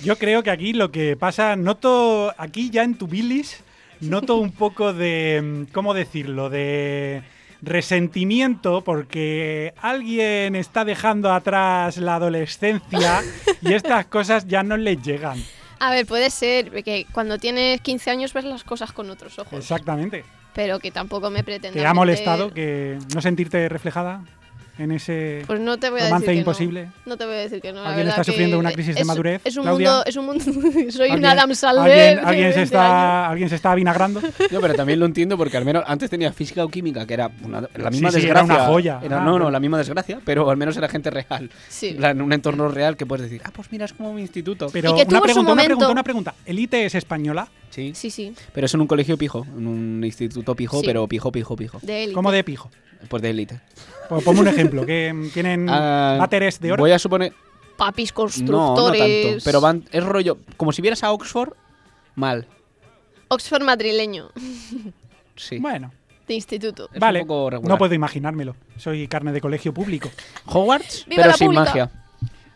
Yo creo que aquí lo que pasa, noto aquí ya en tu bilis, noto un poco de, mm, ¿cómo decirlo? De resentimiento porque alguien está dejando atrás la adolescencia y estas cosas ya no le llegan. A ver, puede ser que cuando tienes 15 años ves las cosas con otros ojos, Exactamente. pero que tampoco me pretenda ¿Te ha meter- molestado que no sentirte reflejada en ese Pues no te voy a romance decir que imposible? No. No te voy a decir que no. la ¿Alguien está sufriendo una crisis de es- madurez, Es un Claudia? mundo, es un mundo. soy un ¿Alguien- Adam Sandler. ¿Alguien, de alguien se 20 años. está, ¿Alguien se está avinagrando? Yo, pero también lo entiendo porque al menos antes tenía física o química, que era una- la misma Sí, sí, era desgracia. una joya. Era- Ah, no, no, la misma desgracia, pero al menos era gente real. Sí. En un entorno real que puedes decir, ah, pues mira, es como mi instituto. Pero Y que una tuvo su pregunta, una momento- pregunta, una pregunta. ¿Elite es española? Sí. Sí, sí. Pero es en un colegio pijo, en un instituto pijo, Sí. pero pijo, pijo, pijo. De élite. ¿Cómo de pijo? Pues de élite. Pues ponme un ejemplo. que ¿Tienen Ah, váteres de oro? Voy a suponer. Papis No, no constructores. tanto. Pero van, es rollo. Como si vieras a Oxford, mal. Oxford madrileño. Sí. Bueno, De instituto. Es vale. un poco regular. No puedo imaginármelo. Soy carne de colegio público. Hogwarts, ¡Viva pero la sin pública! magia.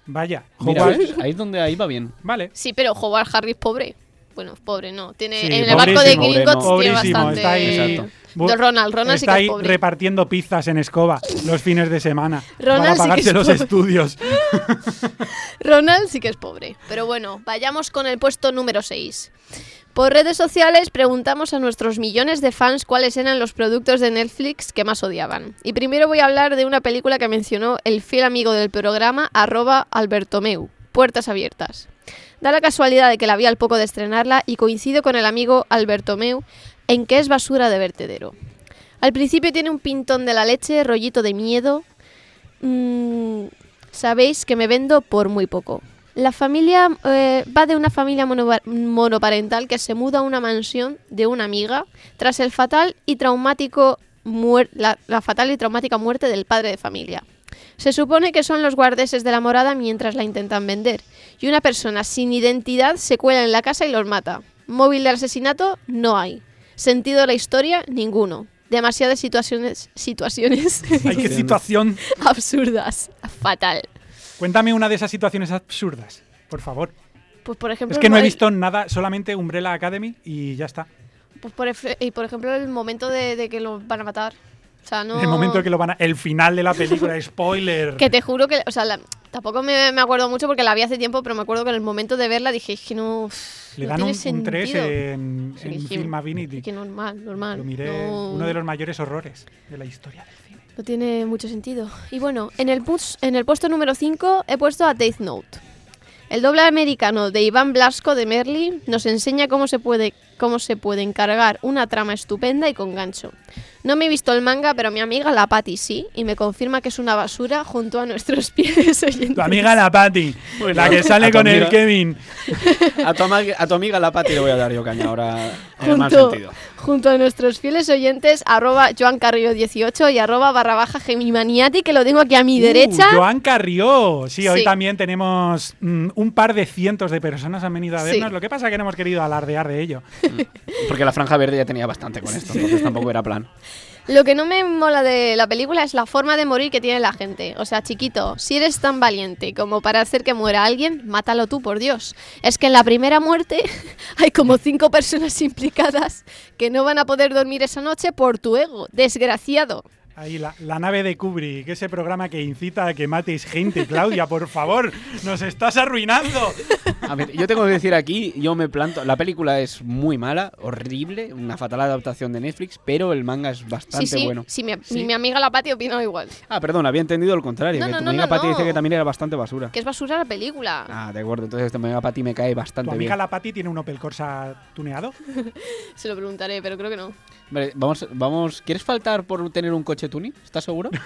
Vaya. Mira, Hogwarts. ¿ves? ahí es donde ahí va bien. Vale. Sí, pero Howard Harry es pobre. Bueno, pobre no. Tiene, Sí, en el barco de Gringotts tiene bastante. está ahí. De Ronald, Ronald sí está que es ahí pobre. repartiendo pizzas en escoba los fines de semana Ronald para sí que pagarse es los pobre. estudios. Ronald sí que es pobre. Pero bueno, vayamos con el puesto número 6. Por redes sociales preguntamos a nuestros millones de fans cuáles eran los productos de Netflix que más odiaban. Y primero voy a hablar de una película que mencionó el fiel amigo del programa, arroba Albertomeu, Puertas Abiertas. Da la casualidad de que la vi al poco de estrenarla y coincido con el amigo Albertomeu en que es basura de vertedero. Al principio tiene un pintón de la leche, rollito de miedo, Mm, sabéis que me vendo por muy poco. La familia eh, va de una familia monopa- monoparental que se muda a una mansión de una amiga tras el fatal y traumático la fatal y traumática muerte del padre de familia. Se supone que son los guardeses de la morada mientras la intentan vender y una persona sin identidad se cuela en la casa y los mata. Móvil de asesinato no hay. Sentido de la historia ninguno. Demasiadas situaciones situaciones Ay, qué situación. absurdas. Fatal. Cuéntame una de esas situaciones absurdas, por favor. Pues por ejemplo, Es que no he el- visto nada, solamente Umbrella Academy y ya está. pues por, y por ejemplo, el momento de, de que lo van a matar. O sea, no. El momento que lo van a. El final de la película, spoiler. Que te juro que. O sea, la- tampoco me, me acuerdo mucho porque la vi hace tiempo, pero me acuerdo que en el momento de verla dije, es que no. Le no dan un, un 3 sentido". en, Sí, en dije, Film Affinity. Que normal, normal. Lo miré, no, uno de los mayores horrores de la historia del cine. no tiene mucho sentido. Y bueno, en el, pus- en el puesto número 5 he puesto a Death Note. El doble americano de Iván Blasco de Merly nos enseña cómo se puede cómo se puede encargar una trama estupenda y con gancho. No me he visto el manga, pero mi amiga la Patty sí, y me confirma que es una basura junto a nuestros pies oyentes. Tu amiga la Patty, Bueno, la que sale con el. Kevin. A tu, ama- a tu amiga la Pati le voy a dar yo caña ahora en el mal junto, sentido. junto a nuestros fieles oyentes, arroba Joan Carrillo 18 y arroba barra baja Gemimaniati, que lo tengo aquí a mi derecha. Uh, Joan Carrió. Sí, hoy Sí. también tenemos mm, un par de cientos de personas han venido a Sí. vernos. Lo que pasa es que no hemos querido alardear de ello. Porque la franja verde ya tenía bastante con esto, entonces tampoco era plan. Lo que no me mola de la película es la forma de morir que tiene la gente. O sea, chiquito, si eres tan valiente como para hacer que muera alguien, mátalo tú, por Dios. Es que en la primera muerte hay como cinco personas implicadas que no van a poder dormir esa noche por tu ego. Desgraciado. Ahí, la, la nave de Kubrick, ese programa que incita a que mates gente. Claudia, por favor, nos estás arruinando. A ver, yo tengo que decir aquí, yo me planto. La película es muy mala, horrible, una fatal adaptación de Netflix, pero el manga es bastante sí, sí. bueno. Si mi, mi- mi amiga la Pati opina igual. Ah, perdón, había entendido lo contrario. No, que no, tu no, amiga no, Pati no. dice que también era bastante basura. Que es basura la película. Ah, de acuerdo, entonces tu amiga Pati me cae ¿Tu bastante amiga bien. la Patty tiene un Opel Corsa tuneado? Se lo preguntaré, pero creo que no. Vale, vamos, vamos. ¿Quieres faltar por tener un coche tuning? ¿Estás seguro?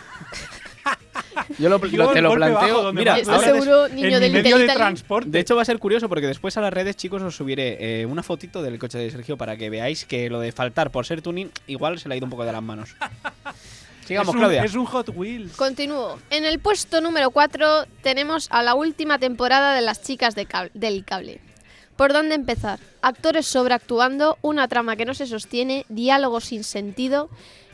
Yo lo, Yo, lo- te lo planteo. Mira, ¿Estás ahora- seguro, niño en mi del medio de transporte. de hecho va a ser curioso porque después a las redes, chicos, os subiré eh, una fotito del coche de Sergio para que veáis que lo de faltar por ser tuning igual se le ha ido un poco de las manos. Sigamos, es un, Claudia. Es un Hot Wheels. Continúo. En el puesto número 4 tenemos a la última temporada de Las chicas de cab- del cable. ¿Por dónde empezar? Actores sobreactuando, una trama que no se sostiene, diálogos sin sentido.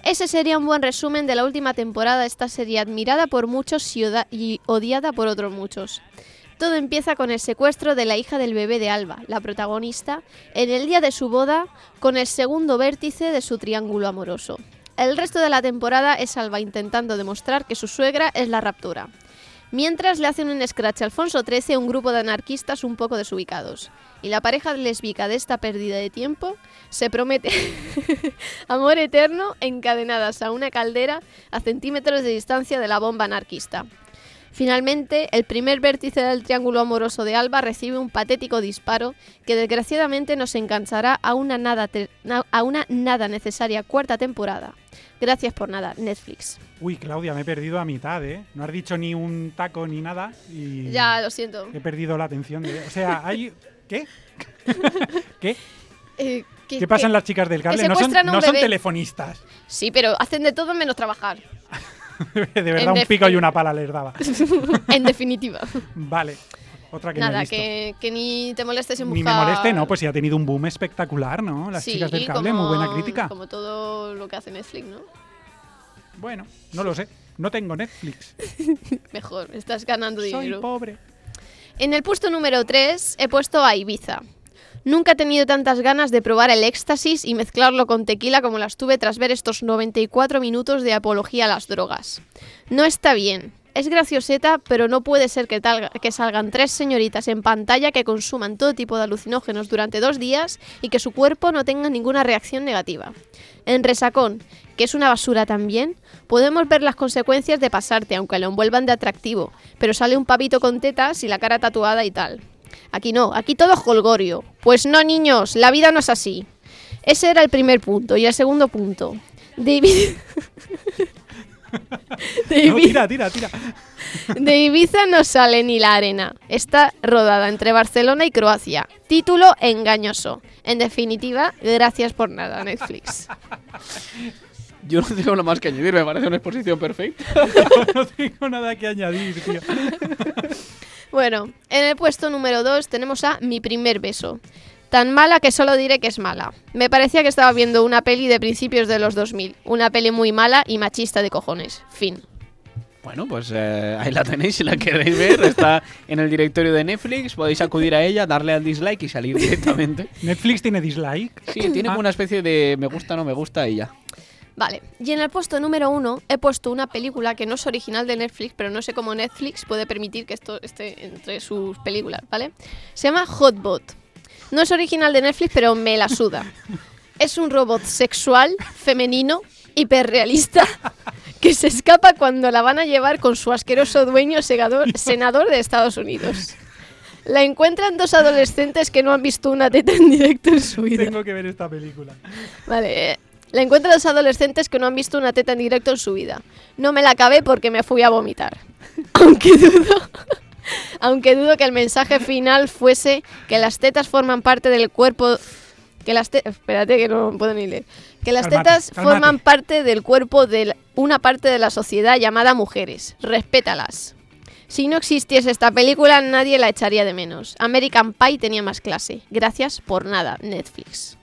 Ese sería un buen resumen de la última temporada de esta serie admirada por muchos y, odiada por otros muchos. Todo empieza con el secuestro de la hija del bebé de Alba, la protagonista, en el día de su boda, con el segundo vértice de su triángulo amoroso. El resto de la temporada es Alba intentando demostrar que su suegra es la raptura. Mientras le hacen un scratch a Alfonso XIII un grupo de anarquistas un poco desubicados. Y la pareja lésbica de esta pérdida de tiempo se promete amor eterno encadenadas a una caldera a centímetros de distancia de la bomba anarquista. Finalmente, el primer vértice del triángulo amoroso de Alba recibe un patético disparo que desgraciadamente nos enganchará a una nada, a una nada necesaria cuarta temporada. Gracias por nada, Netflix. Uy, Claudia, me he perdido a mitad, ¿eh? No has dicho ni un taco ni nada y Ya, lo siento. he perdido la atención. De... O sea, hay... ¿Qué? ¿Qué? Eh, que- ¿Qué pasan las chicas del cable? No son, no son telefonistas. Sí, pero hacen de todo menos trabajar. De verdad, En un pico y una pala les daba. en definitiva. Vale. Otra que no he Nada, visto. que, que ni te molestes en Ni me moleste, no, pues sí ha tenido un boom espectacular, ¿no? Las Sí, chicas del cable, como- muy buena crítica. Como todo lo que hace Netflix, ¿no? Bueno, no lo sé. No tengo Netflix. Mejor, estás ganando Soy dinero. pobre. En el puesto número 3 he puesto a Ibiza. Nunca he tenido tantas ganas de probar el éxtasis y mezclarlo con tequila como las tuve tras ver estos 94 minutos de apología a las drogas. No está bien. Es gracioseta, pero no puede ser que, que salgan tres señoritas en pantalla que consuman todo tipo de alucinógenos durante dos días y que su cuerpo no tenga ninguna reacción negativa. En Resacón, que es una basura también, podemos ver las consecuencias de pasarte, aunque lo envuelvan de atractivo, pero sale un pavito con tetas y la cara tatuada y tal. Aquí no, aquí todo es holgorio. Pues no, niños, la vida no es así. Ese era el primer punto. Y el segundo punto. David... de, No, Ibi- tira, tira, tira. de Ibiza no sale ni la arena. Está rodada entre Barcelona y Croacia. Título engañoso. En definitiva, gracias por nada, Netflix. Yo no tengo nada más que añadir, me parece una exposición perfecta. no tengo nada que añadir, tío. Bueno, en el puesto número 2 tenemos a Mi primer beso. Tan mala que solo diré que es mala. Me parecía que estaba viendo una peli de principios de los 2000. Una peli muy mala y machista de cojones. Fin. Bueno, pues eh, ahí la tenéis si la queréis ver. Está en el directorio de Netflix. Podéis acudir a ella, darle al dislike y salir directamente. ¿Netflix tiene dislike? Sí, tiene como una especie de me gusta, no me gusta y ya. Vale, y en el puesto número 1 he puesto una película que no es original de Netflix, pero no sé cómo Netflix puede permitir que esto esté entre sus películas, ¿vale? Se llama Hotbot. No es original de Netflix, pero me la suda. Es un robot sexual, femenino, hiperrealista, que se escapa cuando la van a llevar con su asqueroso dueño segador- senador de Estados Unidos. La encuentran dos adolescentes que no han visto una teta en directo en su vida. Tengo que ver esta película. Vale, eh, la encuentran dos adolescentes que no han visto una teta en directo en su vida. No me la acabé porque me fui a vomitar. Aunque dudo, aunque dudo que el mensaje final fuese que las tetas forman parte del cuerpo... Que las te- Espérate que no puedo ni leer. Que las tetas forman parte del cuerpo de la- una parte de la sociedad llamada mujeres. Respétalas. Si no existiese esta película, nadie la echaría de menos. American Pie tenía más clase. Gracias por nada, Netflix.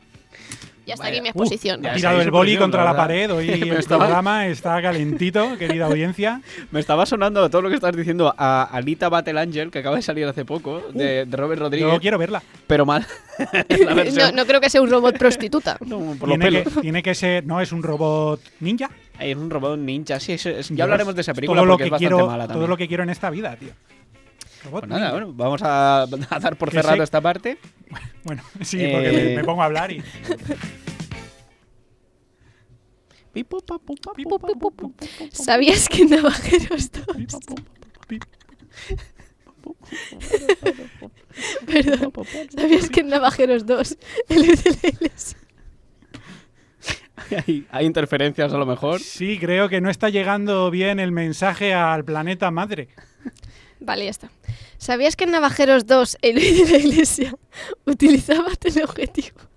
Y hasta aquí mi exposición. Ha tirado el boli contra la pared. Hoy Me el estaba- programa está calentito, querida audiencia. Me estaba sonando todo lo que estás diciendo a Alita Battle Angel, que acaba de salir hace poco, de, de Robert Rodríguez. Yo quiero verla. Pero mal. La No, no creo que sea un robot prostituta. por los Tiene que, tiene que ser. No, es un robot ninja. Es un robot ninja, sí. eso es- ya Dios, hablaremos de esa película todo lo porque que es bastante quiero, mala Todo también. lo que quiero en esta vida, tío. Pues nada, bueno, vamos a, a dar por cerrado esta parte. Bueno, sí, porque me, Eh, me pongo a hablar y. ¿Sabías que en Navajeros 2? Perdón. ¿Sabías que en Navajeros 2 el de la iglesia? hay, hay interferencias a lo mejor. Sí, creo que no está llegando bien el mensaje al planeta madre. Vale, ya está. ¿Sabías que en Navajeros 2 el de la iglesia utilizaba teleobjetivos?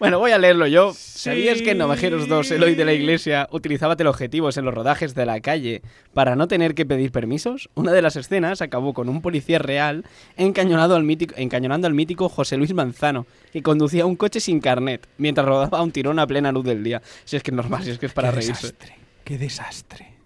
Bueno, voy a leerlo yo. ¿Sabías que en Navajeros 2 Eloy de la Iglesia utilizaba teleobjetivos en los rodajes de la calle para no tener que pedir permisos? Una de las escenas acabó con un policía real encañonado al mítico, encañonando al mítico José Luis Manzano, que conducía un coche sin carnet mientras rodaba un tirón a plena luz del día. Si es que es normal, si es que es para Qué reírse. desastre, qué desastre.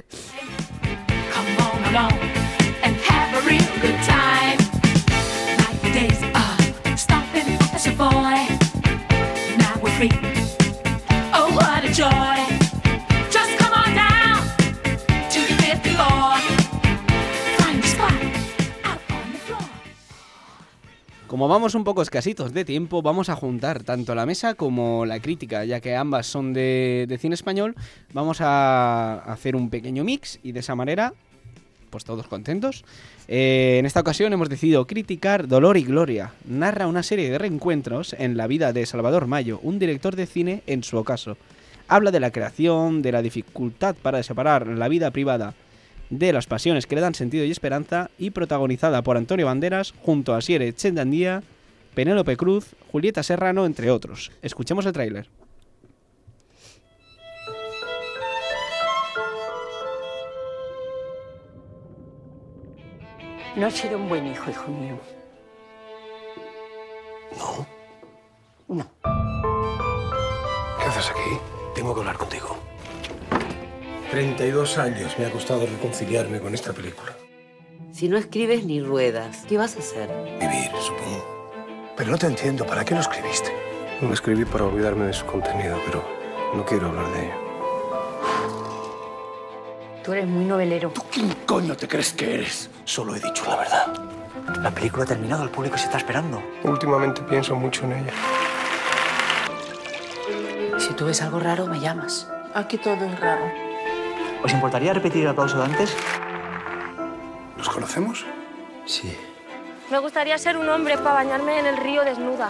Como vamos un poco escasitos de tiempo, vamos a juntar tanto la mesa como la crítica, ya que ambas son de, de cine español. Vamos a hacer un pequeño mix y de esa manera, pues todos contentos. Eh, en esta ocasión hemos decidido criticar Dolor y Gloria. Narra una serie de reencuentros en la vida de Salvador Mayo, un director de cine en su ocaso. Habla de la creación, de la dificultad para separar la vida privada de las pasiones que le dan sentido y esperanza y protagonizada por Antonio Banderas junto a Siere Chendandía, Penélope Cruz, Julieta Serrano, entre otros. Escuchemos el tráiler. No has sido un buen hijo, hijo mío. No. No. ¿Qué haces aquí? Tengo que hablar contigo. 32 años me ha costado reconciliarme con esta película. Si no escribes ni ruedas, ¿qué vas a hacer? Vivir, supongo. Pero no te entiendo. ¿Para qué lo escribiste? Lo escribí para olvidarme de su contenido, pero no quiero hablar de ello. Tú eres muy novelero. ¿Tú quién coño te crees que eres? Solo he dicho la verdad. La película ha terminado, el público se está esperando. Últimamente pienso mucho en ella. Si tú ves algo raro, me llamas. Aquí todo es raro. ¿Os importaría repetir el aplauso de antes? ¿Nos conocemos? Sí. Me gustaría ser un hombre para bañarme en el río desnuda.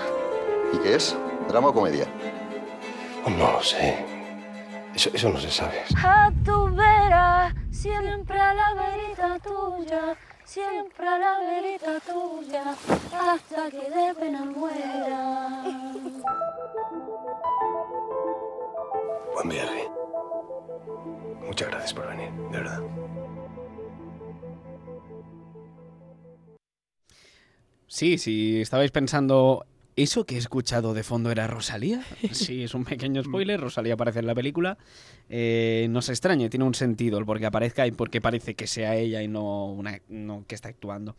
¿Y qué es? ¿Drama o comedia? No lo sé. Eso, eso no se sabe. A tu vera, siempre a la verita tuya, siempre a la verita tuya, hasta que de pena muera. Buen viaje. Muchas gracias por venir, de verdad. Sí, si estabais pensando, ¿eso que he escuchado de fondo era Rosalía? Sí, es un pequeño spoiler, Rosalía aparece en la película. Eh, no se extrañe, tiene un sentido el por qué aparezca y por qué parece que sea ella y no, una, no que está actuando.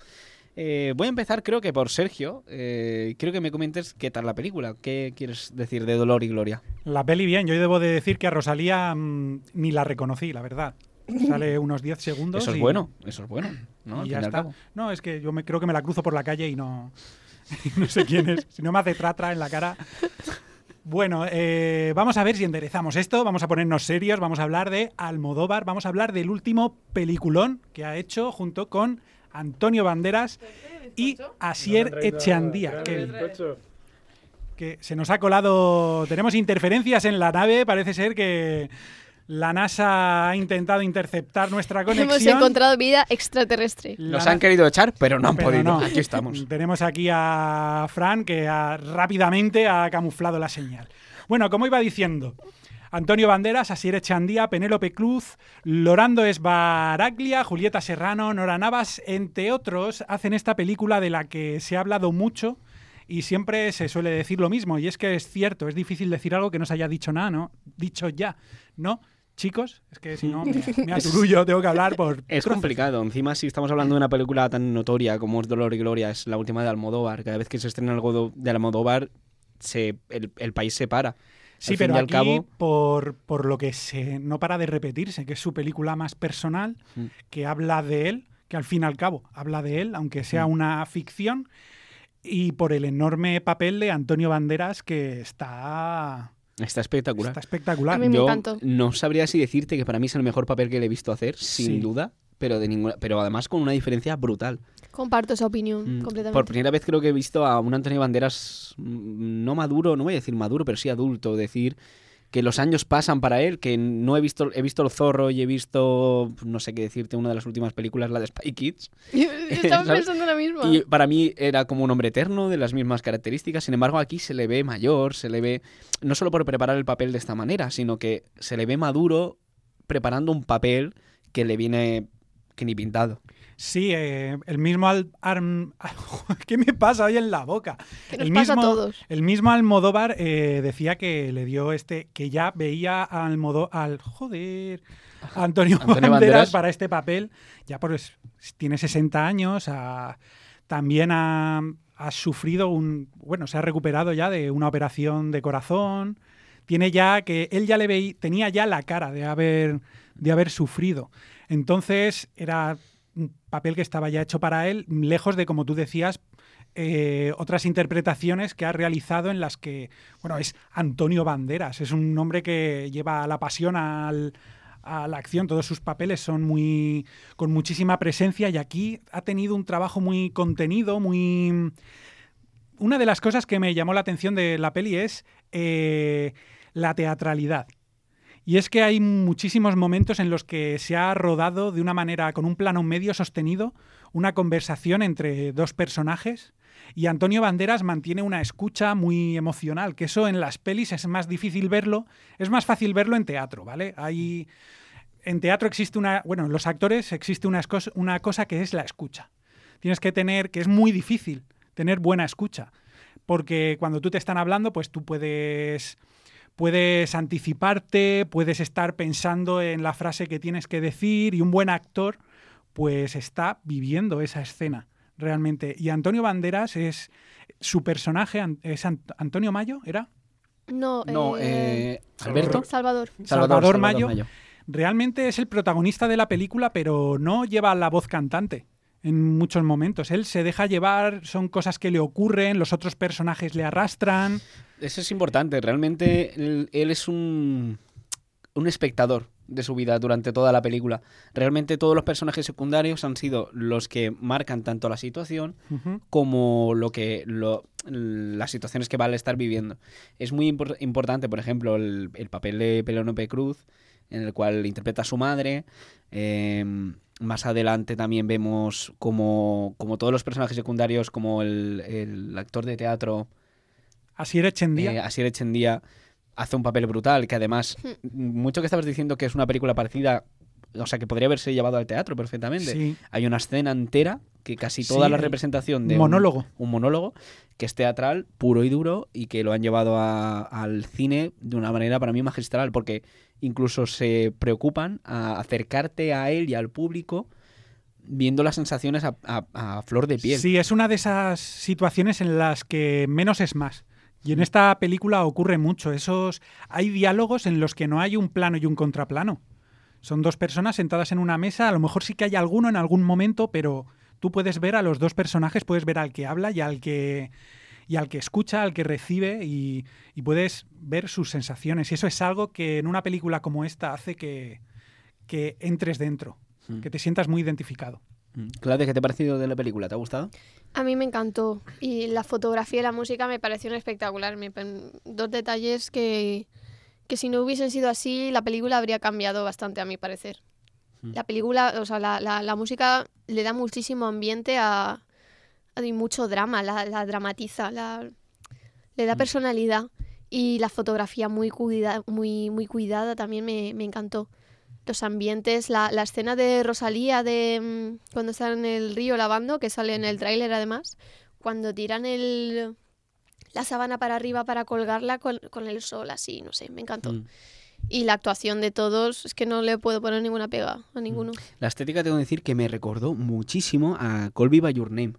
Eh, voy a empezar creo que por Sergio. Eh, quiero que me comentes qué tal la película. ¿Qué quieres decir de Dolor y Gloria? La peli bien, yo debo de decir que a Rosalía mm, ni la reconocí, la verdad. Sale unos 10 segundos. Eso es y- bueno, eso es bueno. ¿no? Y ya está. No, es que yo me, creo que me la cruzo por la calle y no, no sé quién es. Si no me hace tratra en la cara. Bueno, eh, vamos a ver si enderezamos esto, vamos a ponernos serios, vamos a hablar de Almodóvar, vamos a hablar del último peliculón que ha hecho junto con Antonio Banderas y Asier Echandía. Kevin. Que se nos ha colado, tenemos interferencias en la nave, parece ser que la NASA ha intentado interceptar nuestra conexión. Hemos encontrado vida extraterrestre. Nos han querido echar, pero no han Pero podido. no. Aquí estamos. Tenemos aquí a Fran que ha- rápidamente ha camuflado la señal. Bueno, como iba diciendo, Antonio Banderas, Asier Echandía, Penélope Cruz, Lorando Esbaraglia, Julieta Serrano, Nora Navas, entre otros, hacen esta película de la que se ha hablado mucho y siempre se suele decir lo mismo. Y es que es cierto, es difícil decir algo que no se haya dicho nada, ¿no? Dicho ya, ¿no? Chicos, es que si no me, me aturullo, tengo que hablar por Es trozos. complicado. Encima, si estamos hablando de una película tan notoria como es Dolor y Gloria, es la última de Almodóvar. Cada vez que se estrena algo de Almodóvar, se, el, el país se para. Sí, al pero al aquí, cabo, por, por lo que se no para de repetirse, que es su película más personal, Mm. que habla de él, que al fin y al cabo habla de él, aunque sea Mm. una ficción, y por el enorme papel de Antonio Banderas, que está, está espectacular. está espectacular. A mí me Yo encantó. no sabría si decirte que para mí es el mejor papel que le he visto hacer, sin Sí. duda, pero de ninguna, pero además con una diferencia brutal. Comparto esa opinión Mm, completamente. Por primera vez creo que he visto a un Antonio Banderas mm, no maduro, no voy a decir maduro, pero sí adulto, decir que los años pasan para él, que no he visto, he visto el zorro y he visto, no sé qué decirte, una de las últimas películas, la de Spy Kids. Estaba pensando lo mismo. Y para mí era como un hombre eterno, de las mismas características. Sin embargo, aquí se le ve mayor, se le ve, no solo por preparar el papel de esta manera, sino que se le ve maduro preparando un papel que le viene que ni pintado. Sí, eh, el mismo al, Arm- ¿Qué me pasa hoy en la boca? Que nos el pasa a mismo, todos. El mismo Almodóvar eh, decía que le dio este, que ya veía a Almodó, al joder, a Antonio, Antonio Banderas, Banderas. para este papel. Ya pues tiene 60 años, ha- también ha, ha sufrido un, bueno, se ha recuperado ya de una operación de corazón. Tiene ya que él ya le veía, tenía ya la cara de haber, de haber sufrido. Entonces era papel que estaba ya hecho para él, lejos de, como tú decías, eh, otras interpretaciones que ha realizado en las que, bueno, es Antonio Banderas, es un hombre que lleva la pasión a la acción, todos sus papeles son muy con muchísima presencia y aquí ha tenido un trabajo muy contenido, muy... Una de las cosas que me llamó la atención de la peli es eh, la teatralidad. Y es que hay muchísimos momentos en los que se ha rodado de una manera, con un plano medio sostenido, una conversación entre dos personajes y Antonio Banderas mantiene una escucha muy emocional, que eso en las pelis es más difícil verlo, es más fácil verlo en teatro, ¿vale? Hay, en teatro existe una, bueno, en los actores existe una, una cosa que es la escucha. Tienes que tener, que es muy difícil, tener buena escucha, porque cuando tú te están hablando, pues tú puedes puedes anticiparte, puedes estar pensando en la frase que tienes que decir y un buen actor pues está viviendo esa escena realmente. Y Antonio Banderas es su personaje, es Ant- Antonio Mayo, ¿era? No, No, eh, eh, ¿Alberto? Salvador. Salvador, Salvador, Salvador Mayo. Mayo. Realmente es el protagonista de la película, pero no lleva la voz cantante en muchos momentos. Él se deja llevar, son cosas que le ocurren, los otros personajes le arrastran. Eso es importante. Realmente él, él es un, un espectador de su vida durante toda la película. Realmente todos los personajes secundarios han sido los que marcan tanto la situación como lo que lo- las situaciones que va a estar viviendo. Es muy impor- importante, por ejemplo, el, el papel de Penélope Cruz, en el cual interpreta a su madre. Eh, más adelante también vemos como, como todos los personajes secundarios, como el, el actor de teatro Asier Echendía. eh, Asier Echendía hace un papel brutal, que además, mucho que estabas diciendo que es una película parecida, o sea, que podría haberse llevado al teatro perfectamente. Sí. Hay una escena entera que casi toda Sí, la representación de monólogo. Un, un monólogo que es teatral, puro y duro, y que lo han llevado a- al cine de una manera para mí magistral, porque incluso se preocupan a acercarte a él y al público viendo las sensaciones a, a- a flor de piel. Sí, es una de esas situaciones en las que menos es más. Y en esta película ocurre mucho. Esos hay diálogos en los que no hay un plano y un contraplano. Son dos personas sentadas en una mesa, a lo mejor sí que hay alguno en algún momento, pero tú puedes ver a los dos personajes, puedes ver al que habla y al que y al que escucha, al que recibe y, y puedes ver sus sensaciones. Y eso es algo que en una película como esta hace que, que entres dentro, Mm. que te sientas muy identificado. Claudia, ¿qué te ha parecido de la película? ¿Te ha gustado? A mí me encantó. Y la fotografía y la música me parecieron espectacular. Me dos detalles que, que si no hubiesen sido así, la película habría cambiado bastante, a mi parecer. Mm. La película, o sea, la, la- la música le da muchísimo ambiente a, a- y mucho drama, la, la dramatiza, la, le da personalidad. Y la fotografía muy, cuida, muy, muy cuidada también me, me encantó. Los ambientes, la, la escena de Rosalía de mm, cuando está en el río lavando, que sale en el tráiler además, cuando tiran el, la sábana para arriba para colgarla con, con el sol así, no sé, me encantó. Mm. Y la actuación de todos, es que no le puedo poner ninguna pega a ninguno. La estética tengo que decir que me recordó muchísimo a Call Me By Your Name.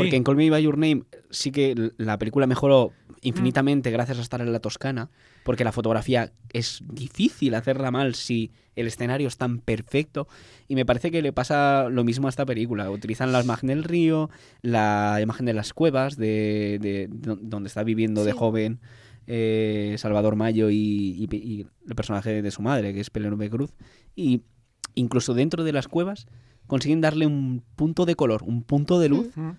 Porque en Call Me By Your Name sí que la película mejoró infinitamente gracias a estar en la Toscana, porque la fotografía es difícil hacerla mal si el escenario es tan perfecto. Y me parece que le pasa lo mismo a esta película. Utilizan la imagen del río, la imagen de las cuevas, de, de- do- donde está viviendo de joven eh, Salvador Mayo y, y- y el personaje de su madre, que es Penélope Cruz. Y incluso dentro de las cuevas consiguen darle un punto de color, un punto de luz Mm.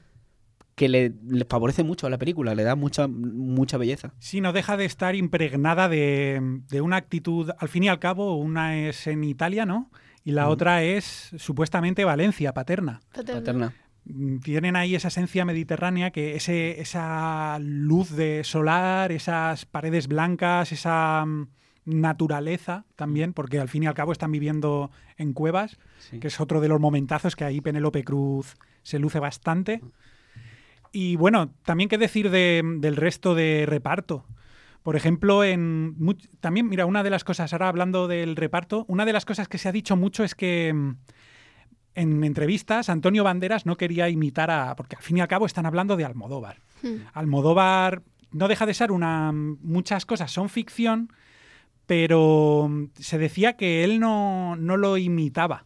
que le, le favorece mucho a la película, le da mucha, mucha belleza. Sí, no deja de estar impregnada de, de una actitud, al fin y al cabo, una es en Italia, ¿no? Y la otra es supuestamente Valencia, paterna. Paterna. Mm, Tienen ahí esa esencia mediterránea, que ese, esa luz de solar, esas paredes blancas, esa mm, naturaleza también, porque al fin y al cabo están viviendo en cuevas, Sí. que es otro de los momentazos que ahí Penélope Cruz se luce bastante. Y bueno, también qué decir de- del resto de reparto. Por ejemplo, en también, mira, una de las cosas, ahora hablando del reparto, una de las cosas que se ha dicho mucho es que mm, en entrevistas Antonio Banderas no quería imitar a. porque al fin y al cabo están hablando de Almodóvar. Almodóvar no deja de ser una. muchas cosas son ficción, pero mm, se decía que él no, no lo imitaba.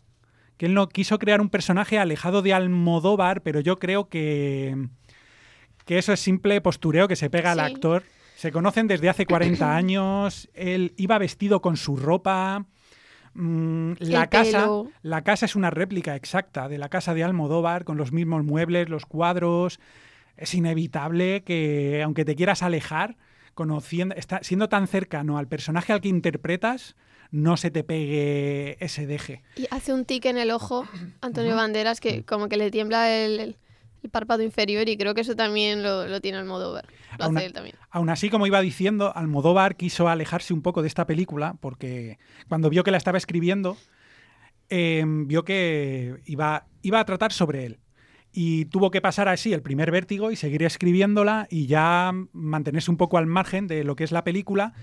Que él no quiso crear un personaje alejado de Almodóvar, pero yo creo que, que eso es simple postureo que se pega al Sí. actor. Se conocen desde hace 40 años. Él iba vestido con su ropa. Mm, la El casa, pelo. la casa es una réplica exacta de la casa de Almodóvar, con los mismos muebles, los cuadros. Es inevitable que, aunque te quieras alejar, conociendo, está, siendo tan cercano al personaje al que interpretas, no se te pegue ese deje. Y hace un tic en el ojo, Antonio Banderas, que como que le tiembla el, el- párpado inferior y creo que eso también lo, lo tiene Almodóvar. Lo Aún hace él también. Aún así, como iba diciendo, Almodóvar quiso alejarse un poco de esta película porque cuando vio que la estaba escribiendo, eh, vio que iba, iba a tratar sobre él. Y tuvo que pasar así el primer vértigo y seguir escribiéndola y ya mantenerse un poco al margen de lo que es la película.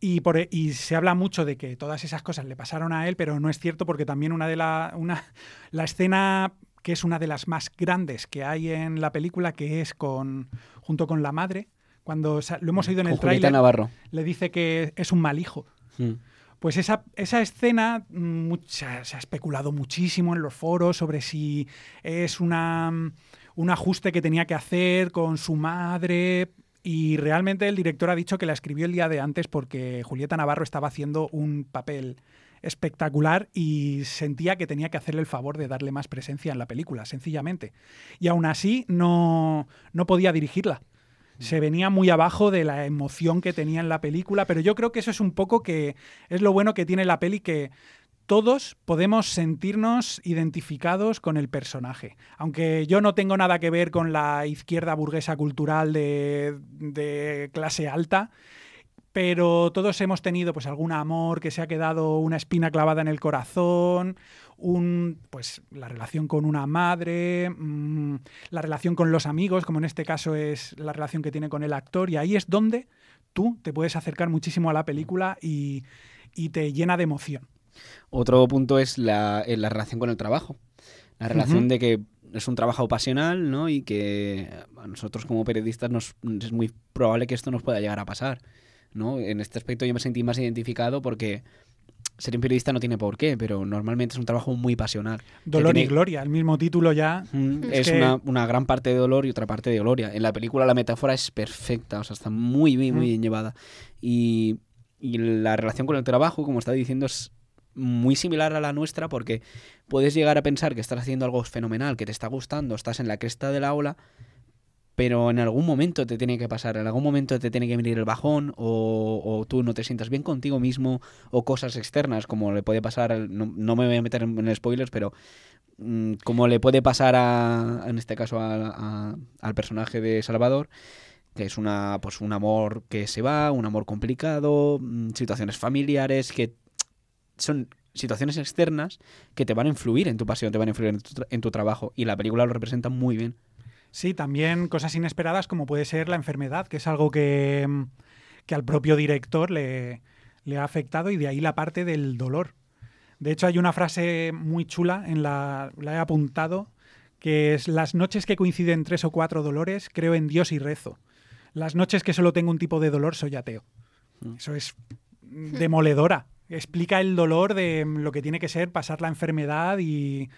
Y, por, e, y se habla mucho de que todas esas cosas le pasaron a él, pero no es cierto porque también una de la, una, la escena que es una de las más grandes que hay en la película, que es con junto con la madre, cuando sa- lo hemos oído en el tráiler, Navarro. le dice que es un mal hijo. Mm. Pues esa, esa escena mm, mu- se ha, se ha especulado muchísimo en los foros sobre si es una, mm, un ajuste que tenía que hacer con su madre. Y realmente el director ha dicho que la escribió el día de antes porque Julieta Navarro estaba haciendo un papel espectacular y sentía que tenía que hacerle el favor de darle más presencia en la película, sencillamente. Y aún así no, no podía dirigirla se venía muy abajo de la emoción que tenía en la película, pero yo creo que eso es un poco que es lo bueno que tiene la peli que todos podemos sentirnos identificados con el personaje. Aunque yo no tengo nada que ver con la izquierda burguesa cultural de, de clase alta, pero todos hemos tenido pues algún amor que se ha quedado una espina clavada en el corazón, un pues la relación con una madre, mm, la relación con los amigos, como en este caso es la relación que tiene con el actor, y ahí es donde tú te puedes acercar muchísimo a la película y, y te llena de emoción. Otro punto es la, la relación con el trabajo. La relación de que es un trabajo pasional, ¿no? Y que a nosotros como periodistas nos, es muy probable que esto nos pueda llegar a pasar, ¿no? En este aspecto yo me sentí más identificado porque ser un periodista no tiene por qué, pero normalmente es un trabajo muy pasional. Dolor y gloria, el mismo título ya. es que- una, una gran parte de dolor y otra parte de gloria. En la película la metáfora es perfecta, o sea, está muy, muy, muy Mm. bien llevada. Y, y la relación con el trabajo, como estaba diciendo, es muy similar a la nuestra porque puedes llegar a pensar que estás haciendo algo fenomenal, que te está gustando, estás en la cresta de la ola, pero en algún momento te tiene que pasar, en algún momento te tiene que venir el bajón o, o tú no te sientas bien contigo mismo o cosas externas como le puede pasar, no, no me voy a meter en, en spoilers, pero mm, como le puede pasar a, en este caso al personaje de Salvador, que es una pues un amor que se va, un amor complicado, mm, situaciones familiares que son situaciones externas que te van a influir en tu pasión, te van a influir en tu, tra- en tu trabajo y la película lo representa muy bien. Sí, también cosas inesperadas como puede ser la enfermedad, que es algo que, mm, que al propio director le, le ha afectado y de ahí la parte del dolor. De hecho, hay una frase muy chula, en la, la he apuntado, que es las noches que coinciden tres o cuatro dolores, creo en Dios y rezo. Las noches que solo tengo un tipo de dolor, soy ateo. Eso es demoledora. Explica el dolor de mm, lo que tiene que ser pasar la enfermedad y,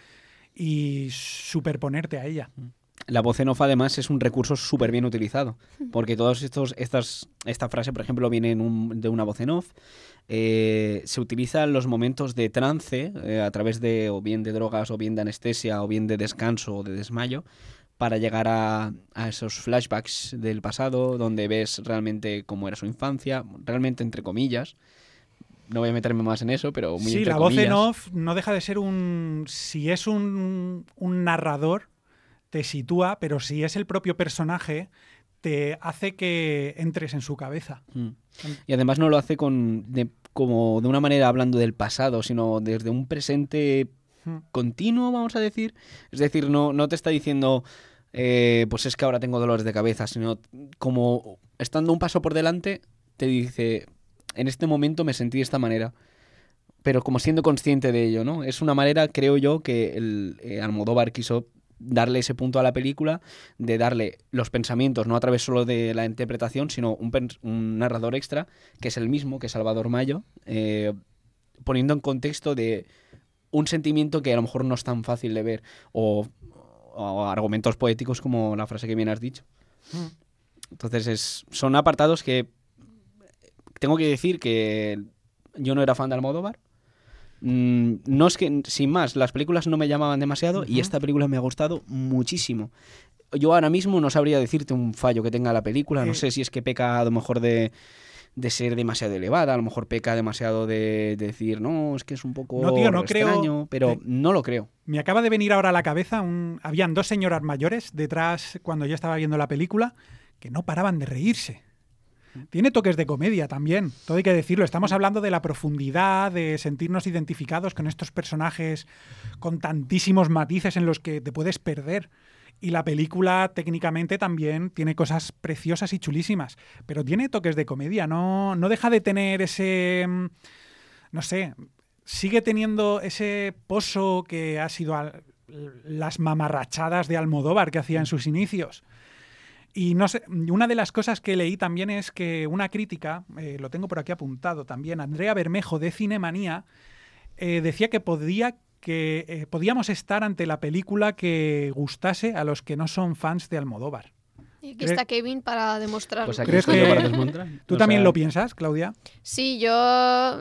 y superponerte a ella. La voz en off además es un recurso súper bien utilizado, porque todos estos, estas, esta frase, por ejemplo, viene en un- de una voz en off, eh, se utiliza en los momentos de trance, eh, a través de o bien de drogas, o bien de anestesia, o bien de descanso o de desmayo, para llegar a, a esos flashbacks del pasado, donde ves realmente cómo era su infancia, realmente entre comillas. No voy a meterme más en eso, pero muy Sí, la voz en off no deja de ser un... Si es un, un narrador, te sitúa, pero si es el propio personaje, te hace que entres en su cabeza. Mm. Y además no lo hace con de- como de una manera hablando del pasado, sino desde un presente Mm. continuo, vamos a decir. Es decir, no, no te está diciendo, eh, pues es que ahora tengo dolores de cabeza, sino como estando un paso por delante, te dice, en este momento me sentí de esta manera. Pero como siendo consciente de ello, ¿no? Es una manera, creo yo, que el eh, Almodóvar quiso darle ese punto a la película, de darle los pensamientos, no a través solo de la interpretación, sino un, narrador extra, que es el mismo, que es Salvador Mayo, eh, poniendo en contexto de un sentimiento que a lo mejor no es tan fácil de ver, o, o argumentos poéticos como la frase que bien has dicho. Entonces es, son apartados que tengo que decir que yo no era fan de Almodóvar. Mm, no es que, sin más, las películas no me llamaban demasiado y esta película me ha gustado muchísimo. Yo ahora mismo no sabría decirte un fallo que tenga la película. No sé si es que peca a lo mejor de, de ser demasiado elevada, a lo mejor peca demasiado de, de decir, no, es que es un poco No, tío, no creo- extraño, pero no lo creo. Me acaba de venir ahora a la cabeza, un... habían dos señoras mayores detrás cuando yo estaba viendo la película que no paraban de reírse. Tiene toques de comedia también, todo hay que decirlo. Estamos hablando de la profundidad, de sentirnos identificados con estos personajes con tantísimos matices en los que te puedes perder. Y la película técnicamente también tiene cosas preciosas y chulísimas, pero tiene toques de comedia, no, no deja de tener ese... mm, No sé, sigue teniendo ese pozo que ha sido las mamarrachadas de Almodóvar que hacía en sus inicios. Y no sé, una de las cosas que leí también es que una crítica, eh, lo tengo por aquí apuntado también, Andrea Bermejo de Cinemanía, eh, decía que podía que eh, podíamos estar ante la película que gustase a los que no son fans de Almodóvar. Y aquí está Kevin para demostrarlo. Pues aquí ¿Crees estoy yo que para desmontar. tú O también sea, lo piensas, Claudia? Sí, yo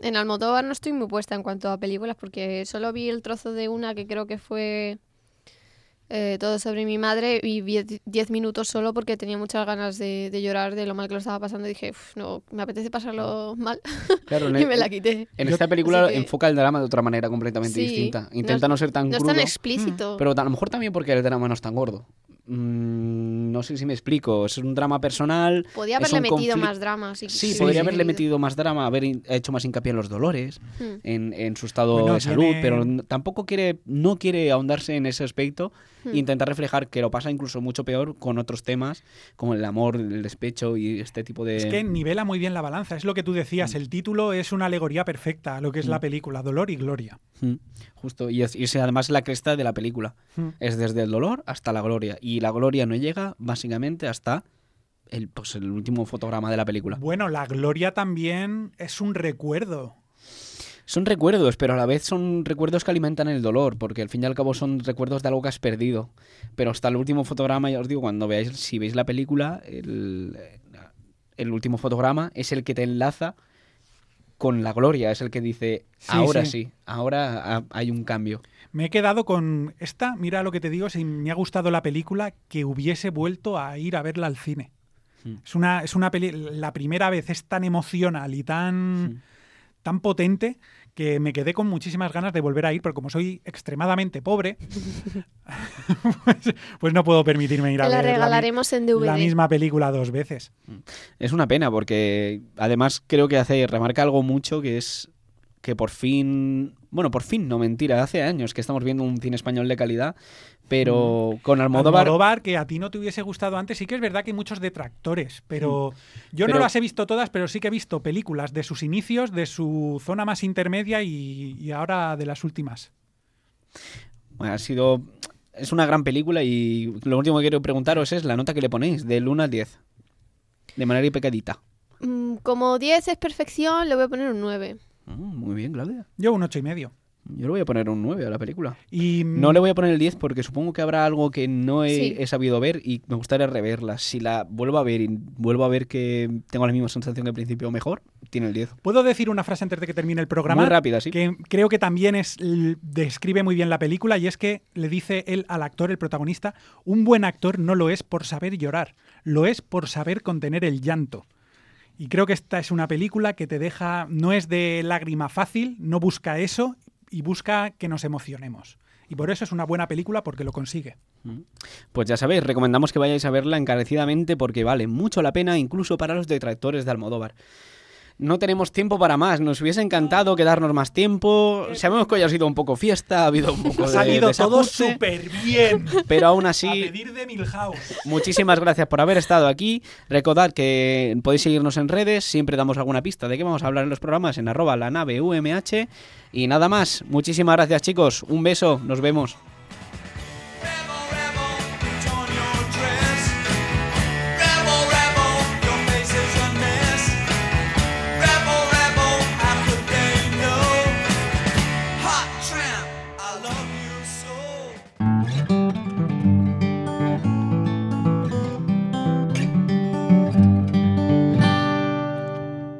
en Almodóvar no estoy muy puesta en cuanto a películas porque solo vi el trozo de una que creo que fue eh, Todo sobre mi madre y vi 10 minutos solo porque tenía muchas ganas de, de llorar de lo mal que lo estaba pasando y dije, "Uf, no, me apetece pasarlo mal Claro, en y me la quité. En esta película que- enfoca el drama de otra manera completamente Sí, distinta. no Intenta no, es- ser tan no es crudo. tan explícito. Pero a lo mejor también porque el drama no es tan gordo. Mm, no sé si me explico. Es un drama personal. Podía es haberle metido más drama. Sí, Sí, sí, podría sí. haberle metido más drama, haber hecho más hincapié en los dolores, Hmm. en, en su estado Bueno, de salud, tiene- pero tampoco quiere, no quiere ahondarse en ese aspecto Hmm. e intentar reflejar que lo pasa incluso mucho peor con otros temas como el amor, el despecho y este tipo de... Es que nivela muy bien la balanza, es lo que tú decías, el título es una alegoría perfecta a lo que es la película, Dolor y Gloria. Justo, y es, y es además la cresta de la película. Es desde el dolor hasta la gloria. Y la gloria no llega básicamente hasta el, pues, el último fotograma de la película. Bueno, la Gloria también es un recuerdo. Son recuerdos, pero a la vez son recuerdos que alimentan el dolor, porque al fin y al cabo son recuerdos de algo que has perdido. Pero hasta el último fotograma, ya os digo, cuando veáis, si veis la película, el, el último fotograma es el que te enlaza con la gloria, es el que dice, Sí, ahora sí. sí, ahora ha- hay un cambio. Me he quedado con esta, mira lo que te digo, si me ha gustado la película, que hubiese vuelto a ir a verla al cine. Mm. Es una, es una peli, la primera vez es tan emocional y tan, tan potente que me quedé con muchísimas ganas de volver a ir, pero como soy extremadamente pobre, pues, pues no puedo permitirme ir a la ver regalaremos en DVD. la misma película dos veces. Es una pena porque además creo que hace remarca algo mucho que es que por fin, bueno, por fin, no mentira, hace años que estamos viendo un cine español de calidad, pero con Almodóvar, Almodóvar, que a ti no te hubiese gustado antes, sí que es verdad que hay muchos detractores, pero yo no las he visto todas, pero sí que he visto películas de sus inicios, de su zona más intermedia y, y ahora de las últimas. bueno, ha sido es una gran película y lo último que quiero preguntaros es la nota que le ponéis del 1 al 10. De manera y pecadita. Mm, Como 10 es perfección, le voy a poner un 9. Mm, muy bien, Claudia. Yo un ocho y medio. Yo le voy a poner un 9 a la película. Y No le voy a poner el 10 porque supongo que habrá algo que no he, Sí. he sabido ver y me gustaría reverla. Si la vuelvo a ver y vuelvo a ver que tengo la misma sensación que al principio o mejor, tiene el 10. ¿Puedo decir una frase antes de que termine el programa? Muy rápida, sí. Que creo que también es, describe muy bien la película y es que le dice él al actor, el protagonista, un buen actor no lo es por saber llorar, lo es por saber contener el llanto. Y creo que esta es una película que te deja, no es de lágrima fácil, no busca eso y busca que nos emocionemos. Y por eso es una buena película porque lo consigue. Pues ya sabéis, recomendamos que vayáis a verla encarecidamente porque vale mucho la pena incluso para los detractores de Almodóvar. No tenemos tiempo para más, nos hubiese encantado quedarnos más tiempo. Sabemos que hoy ha sido un poco fiesta, ha habido un poco Ha de salido todo súper bien. pero aún A así pedir de Milhouse. Muchísimas gracias por haber estado aquí. Recordad que podéis seguirnos en redes, siempre damos alguna pista de qué vamos a hablar en los programas en arroba la nave UMH. Y nada más, muchísimas gracias chicos, un beso, nos vemos.